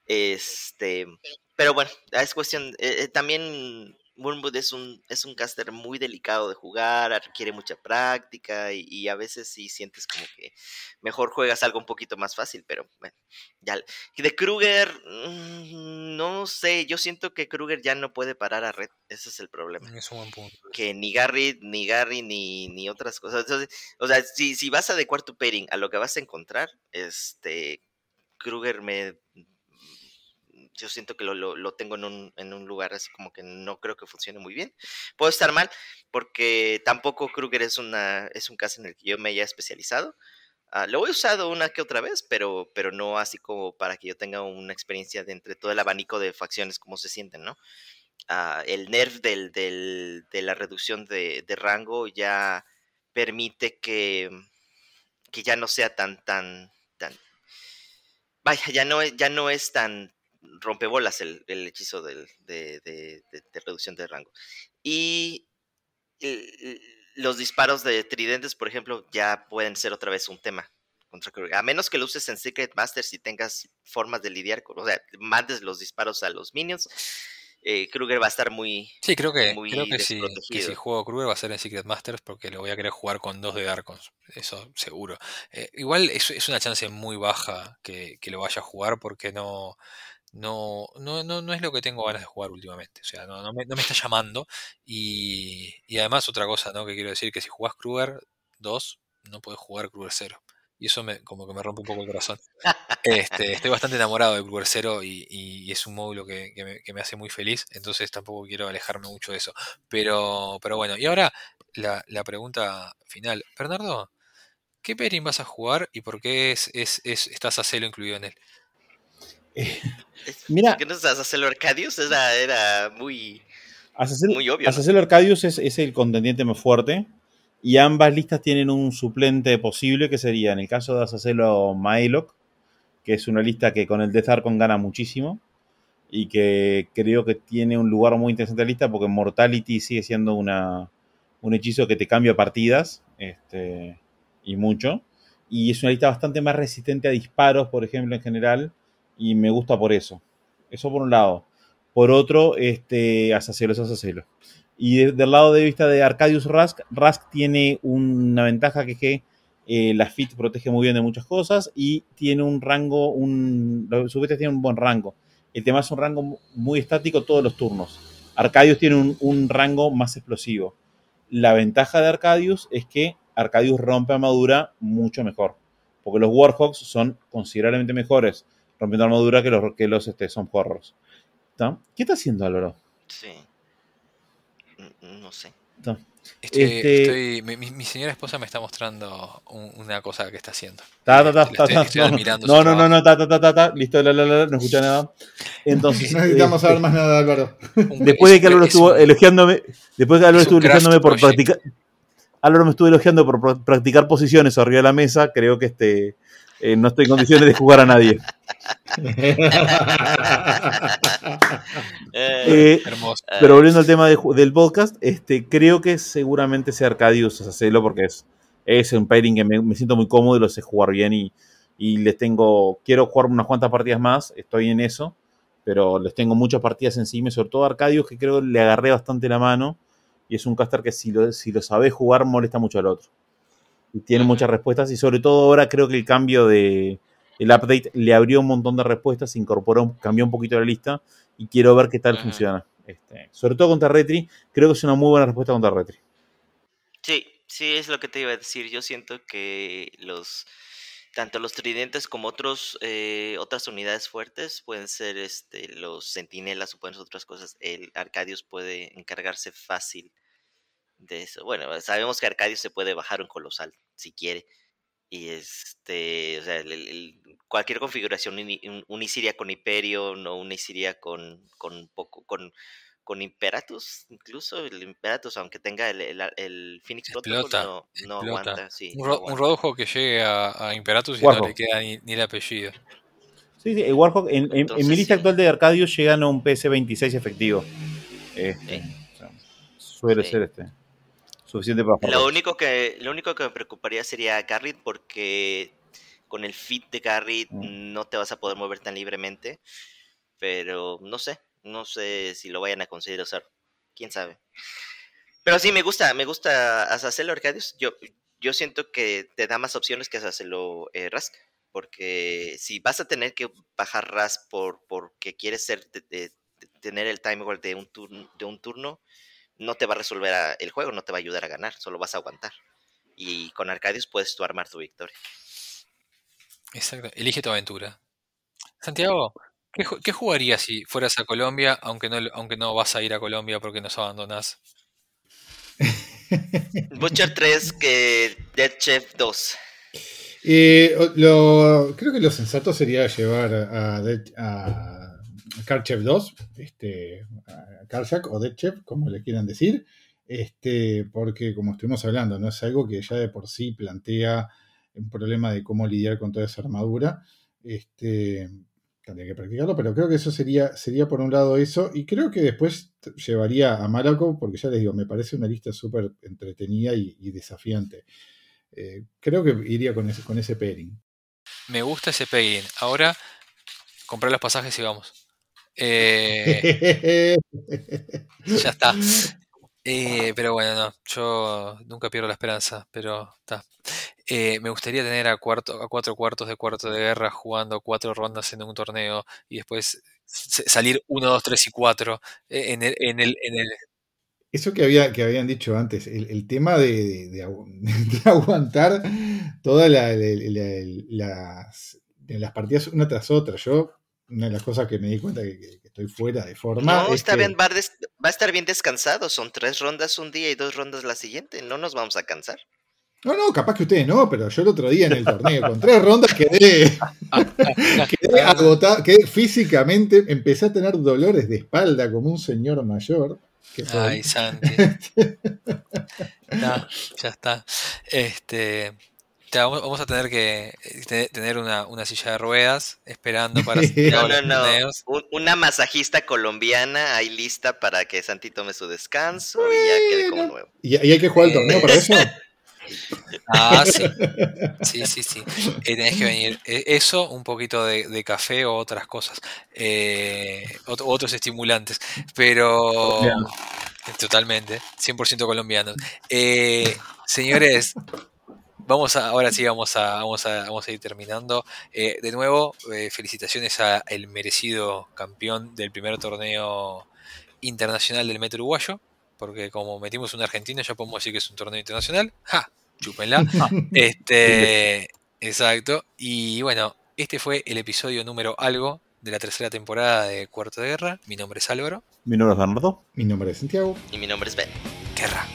Este, pero bueno, es cuestión. eh, eh, también Wormwood es un, es un caster muy delicado de jugar, requiere mucha práctica y, y a veces sí sientes como que mejor juegas algo un poquito más fácil, pero bueno, ya. De Kruger, mm, no sé, yo siento que Kruger ya no puede parar a Red, ese es el problema Es un buen punto. que ni Gary, ni Gary, ni, ni otras cosas. Entonces, o sea, si, si vas a adecuar tu pairing a lo que vas a encontrar, este Kruger me yo siento que lo, lo, tengo en un, en un lugar así como que no creo que funcione muy bien. Puedo estar mal, porque tampoco Kruger es una, es un caso en el que yo me haya especializado. Ah, lo he usado una que otra vez, pero, pero no así como para que yo tenga una experiencia de entre todo el abanico de facciones, cómo se sienten, ¿no? Ah, el nerf del, del- de la reducción de, rango ya permite que, que ya no sea tan, tan, tan. Vaya, ya no, ya no es tan rompebolas el, el hechizo del- de, de- de- de reducción de rango. Y el- los disparos de tridentes, por ejemplo, ya pueden ser otra vez un tema contra Kruger. A menos que lo uses en Secret Masters y tengas formas de lidiar con, o sea, mandes los disparos a los minions, eh, Kruger va a estar muy, Sí, creo que, muy creo que si, que si juego Kruger va a ser en Secret Masters porque lo voy a querer jugar con dos de Darkons, eso seguro. Eh, igual es, es una chance muy baja que, que lo vaya a jugar porque no, no, no, no, no es lo que tengo ganas de jugar últimamente. O sea, no, me, no me está llamando. Y, y además otra cosa, ¿no? Que quiero decir que si jugás Kruger 2, no podés jugar Kruger 0. Y eso me, como que me rompe un poco el corazón. Este, estoy bastante enamorado de Kruger 0 y, y es un módulo que, que me, hace muy feliz, entonces tampoco quiero alejarme mucho de eso. Pero, pero bueno, y ahora la, la pregunta final. Bernardo, ¿qué pairing vas a jugar y por qué es, es, es- estás a celo incluido en él? Es- Mira. ¿Por qué no Arcadius? Era, era muy, Azazel, muy obvio. Azazel Arcadius es, es el contendiente más fuerte. Y ambas listas tienen un suplente posible, que sería, en el caso de Azazel o Maelok, que es una lista que con el Death Archon gana muchísimo. Y que creo que tiene un lugar muy interesante en la lista, porque Mortality sigue siendo una, un hechizo que te cambia partidas. Este, y mucho. Y es una lista bastante más resistente a disparos, por ejemplo, en general. Y me gusta por eso. Eso por un lado. Por otro, este, Azazel es Azazel. Y de- del lado de vista de Arcadius Rask, Rask tiene una ventaja que es que eh, la Fit protege muy bien de muchas cosas y tiene un rango, un, sus bestias tienen un buen rango. El tema es un rango muy estático todos los turnos. Arcadius tiene un, un rango más explosivo. La ventaja de Arcadius es que Arcadius rompe armadura mucho mejor. Porque los Warhawks son considerablemente mejores rompiendo armadura que los, que los este, son Horrors. ¿Está? ¿Qué está haciendo Álvaro? Sí. Mm, No sé. ¿Está? Estoy, Este- estoy- mi, señora esposa me está mostrando un- una cosa que está haciendo. Ta, ta, ta, estoy- ta, estoy no, admirando no, no, no, no, ta, ta, ta, ta, ta, listo, la, la, la, no escucha nada. Entonces, No necesitamos eh, saber más nada, Álvaro. Después de que Álvaro es estuvo elogiándome, después de que Álvaro estuvo elogiándome por practicar, Álvaro me estuvo elogiando por pra- practicar posiciones arriba de la mesa, creo que este, eh, no estoy en condiciones de jugar a nadie. Eh, Eh, Hermoso. Pero volviendo al tema de del podcast, este, creo que seguramente sea Arcadius hacerlo porque es, es un pairing que me, me siento muy cómodo y lo sé jugar bien y, y les tengo, quiero jugar unas cuantas partidas más, estoy en eso, pero les tengo muchas partidas encima y sobre todo Arcadius que creo que le agarré bastante la mano y es un caster que si lo, si lo sabe jugar molesta mucho al otro. Y tiene muchas respuestas y sobre todo ahora creo que el cambio de el update le abrió un montón de respuestas, incorporó, cambió un poquito la lista y quiero ver qué tal funciona. Este, sobre todo contra Retri, creo que es una muy buena respuesta contra Retri. Sí, sí, es lo que te iba a decir. Yo siento que los tanto los tridentes como otros eh, otras unidades fuertes pueden ser este los centinelas o pueden ser otras cosas. El Arcadius puede encargarse fácil de eso. Bueno, sabemos que Arcadius se puede bajar un colosal si quiere. Y este, o sea, el- cualquier configuración uni- un- unisiria con Hyperion o unisiria con, con poco, con, con Imperatus, incluso el Imperatus, aunque tenga el, el, el Phoenix Protocol, Explota, no, no explota. aguanta. Sí, Un, no ro- un aguanta. rodujo que llegue a, a Imperatus y no le queda ni, ni el apellido. Sí, sí, el Warhawk, en, en- en Entonces, mi lista sí. actual de Arcadius llegan a un PS26 efectivo. Este, Sí. o sea, suele Sí. ser este suficiente para Lo único que lo único que me preocuparía sería Garrett porque con el fit de Garrett Mm. no te vas a poder mover tan libremente, pero no sé, no sé si lo vayan a considerar usar, quién sabe. Pero sí me gusta, me gusta Azacelo Arcadius. Yo yo siento que te da más opciones que Azacelo eh, Rask, porque si vas a tener que bajar Rask por porque quieres ser de- de- de tener el time igual de un turno de un turno no te va a resolver a- el juego, no te va a ayudar a ganar, solo vas a aguantar. Y con Arcadius puedes tú armar tu victoria. Exacto. Elige tu aventura. Santiago, ¿qué, qué jugarías si fueras a Colombia, aunque no, aunque no vas a ir a Colombia porque nos abandonás? Butcher 3 que Dead Chef 2. Eh, lo, creo que lo sensato sería llevar a, Dead- a Karchev 2, este, Karchak o Deadchef, como le quieran decir, este, porque como estuvimos hablando, no es algo que ya de por sí plantea un problema de cómo lidiar con toda esa armadura. Este, tendría que practicarlo, pero creo que eso sería, sería por un lado eso, y creo que después llevaría a Malaco, porque ya les digo, me parece una lista súper entretenida y, y desafiante. Eh, creo que iría con ese, con ese pairing. Me gusta ese pairing. Ahora, comprar los pasajes y vamos. Eh, ya está. Eh, pero bueno, no, yo nunca pierdo la esperanza, pero está. Eh, me gustaría tener a, cuarto, a cuatro cuartos de cuarto de guerra jugando cuatro rondas en un torneo y después salir uno, dos, tres y cuatro en el, en el, Eso que, había, que habían dicho antes, el, tema de, de- de agu- de aguantar todas la- la- la- las, las partidas una tras otra. Yo, una de las cosas que me di cuenta que, que- que estoy fuera de forma. No, es está que- bien, va a, des- va a estar bien descansado. Son tres rondas un día y dos rondas la siguiente. No nos vamos a cansar. No, no, capaz que ustedes no, pero yo el otro día en el torneo con tres rondas quedé, quedé agotado, quedé físicamente, empecé a tener dolores de espalda como un señor mayor. Ay, Santi. No, ya está. Este, te vamos, vamos a tener que eh, te- tener una, una silla de ruedas esperando para No, no, no. Un- una masajista colombiana ahí lista para que Santi tome su descanso y ya quede como nuevo. ¿Y, y hay que jugar el torneo para eso? Ah, sí. Sí, sí, sí. Eh, tenés que venir. Eh, Eso, un poquito de, de café o otras cosas. Eh, ot- otros estimulantes. Pero. Totalmente. 100% colombianos. Eh, señores. Vamos a, ahora sí vamos a, vamos a, vamos a ir terminando. Eh, de nuevo, eh, felicitaciones a el merecido campeón del primer torneo internacional del Metro Uruguayo, porque como metimos un argentino ya podemos decir que es un torneo internacional. ¡Ja! Chúpenla. Este, exacto. Y bueno, este fue el episodio número algo de la tercera temporada de Cuarto de Guerra. Mi nombre es Álvaro. Mi nombre es Bernardo. Mi nombre es Santiago. Y mi nombre es Ben. Guerra.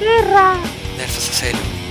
¡Guerra! nerfa essa série.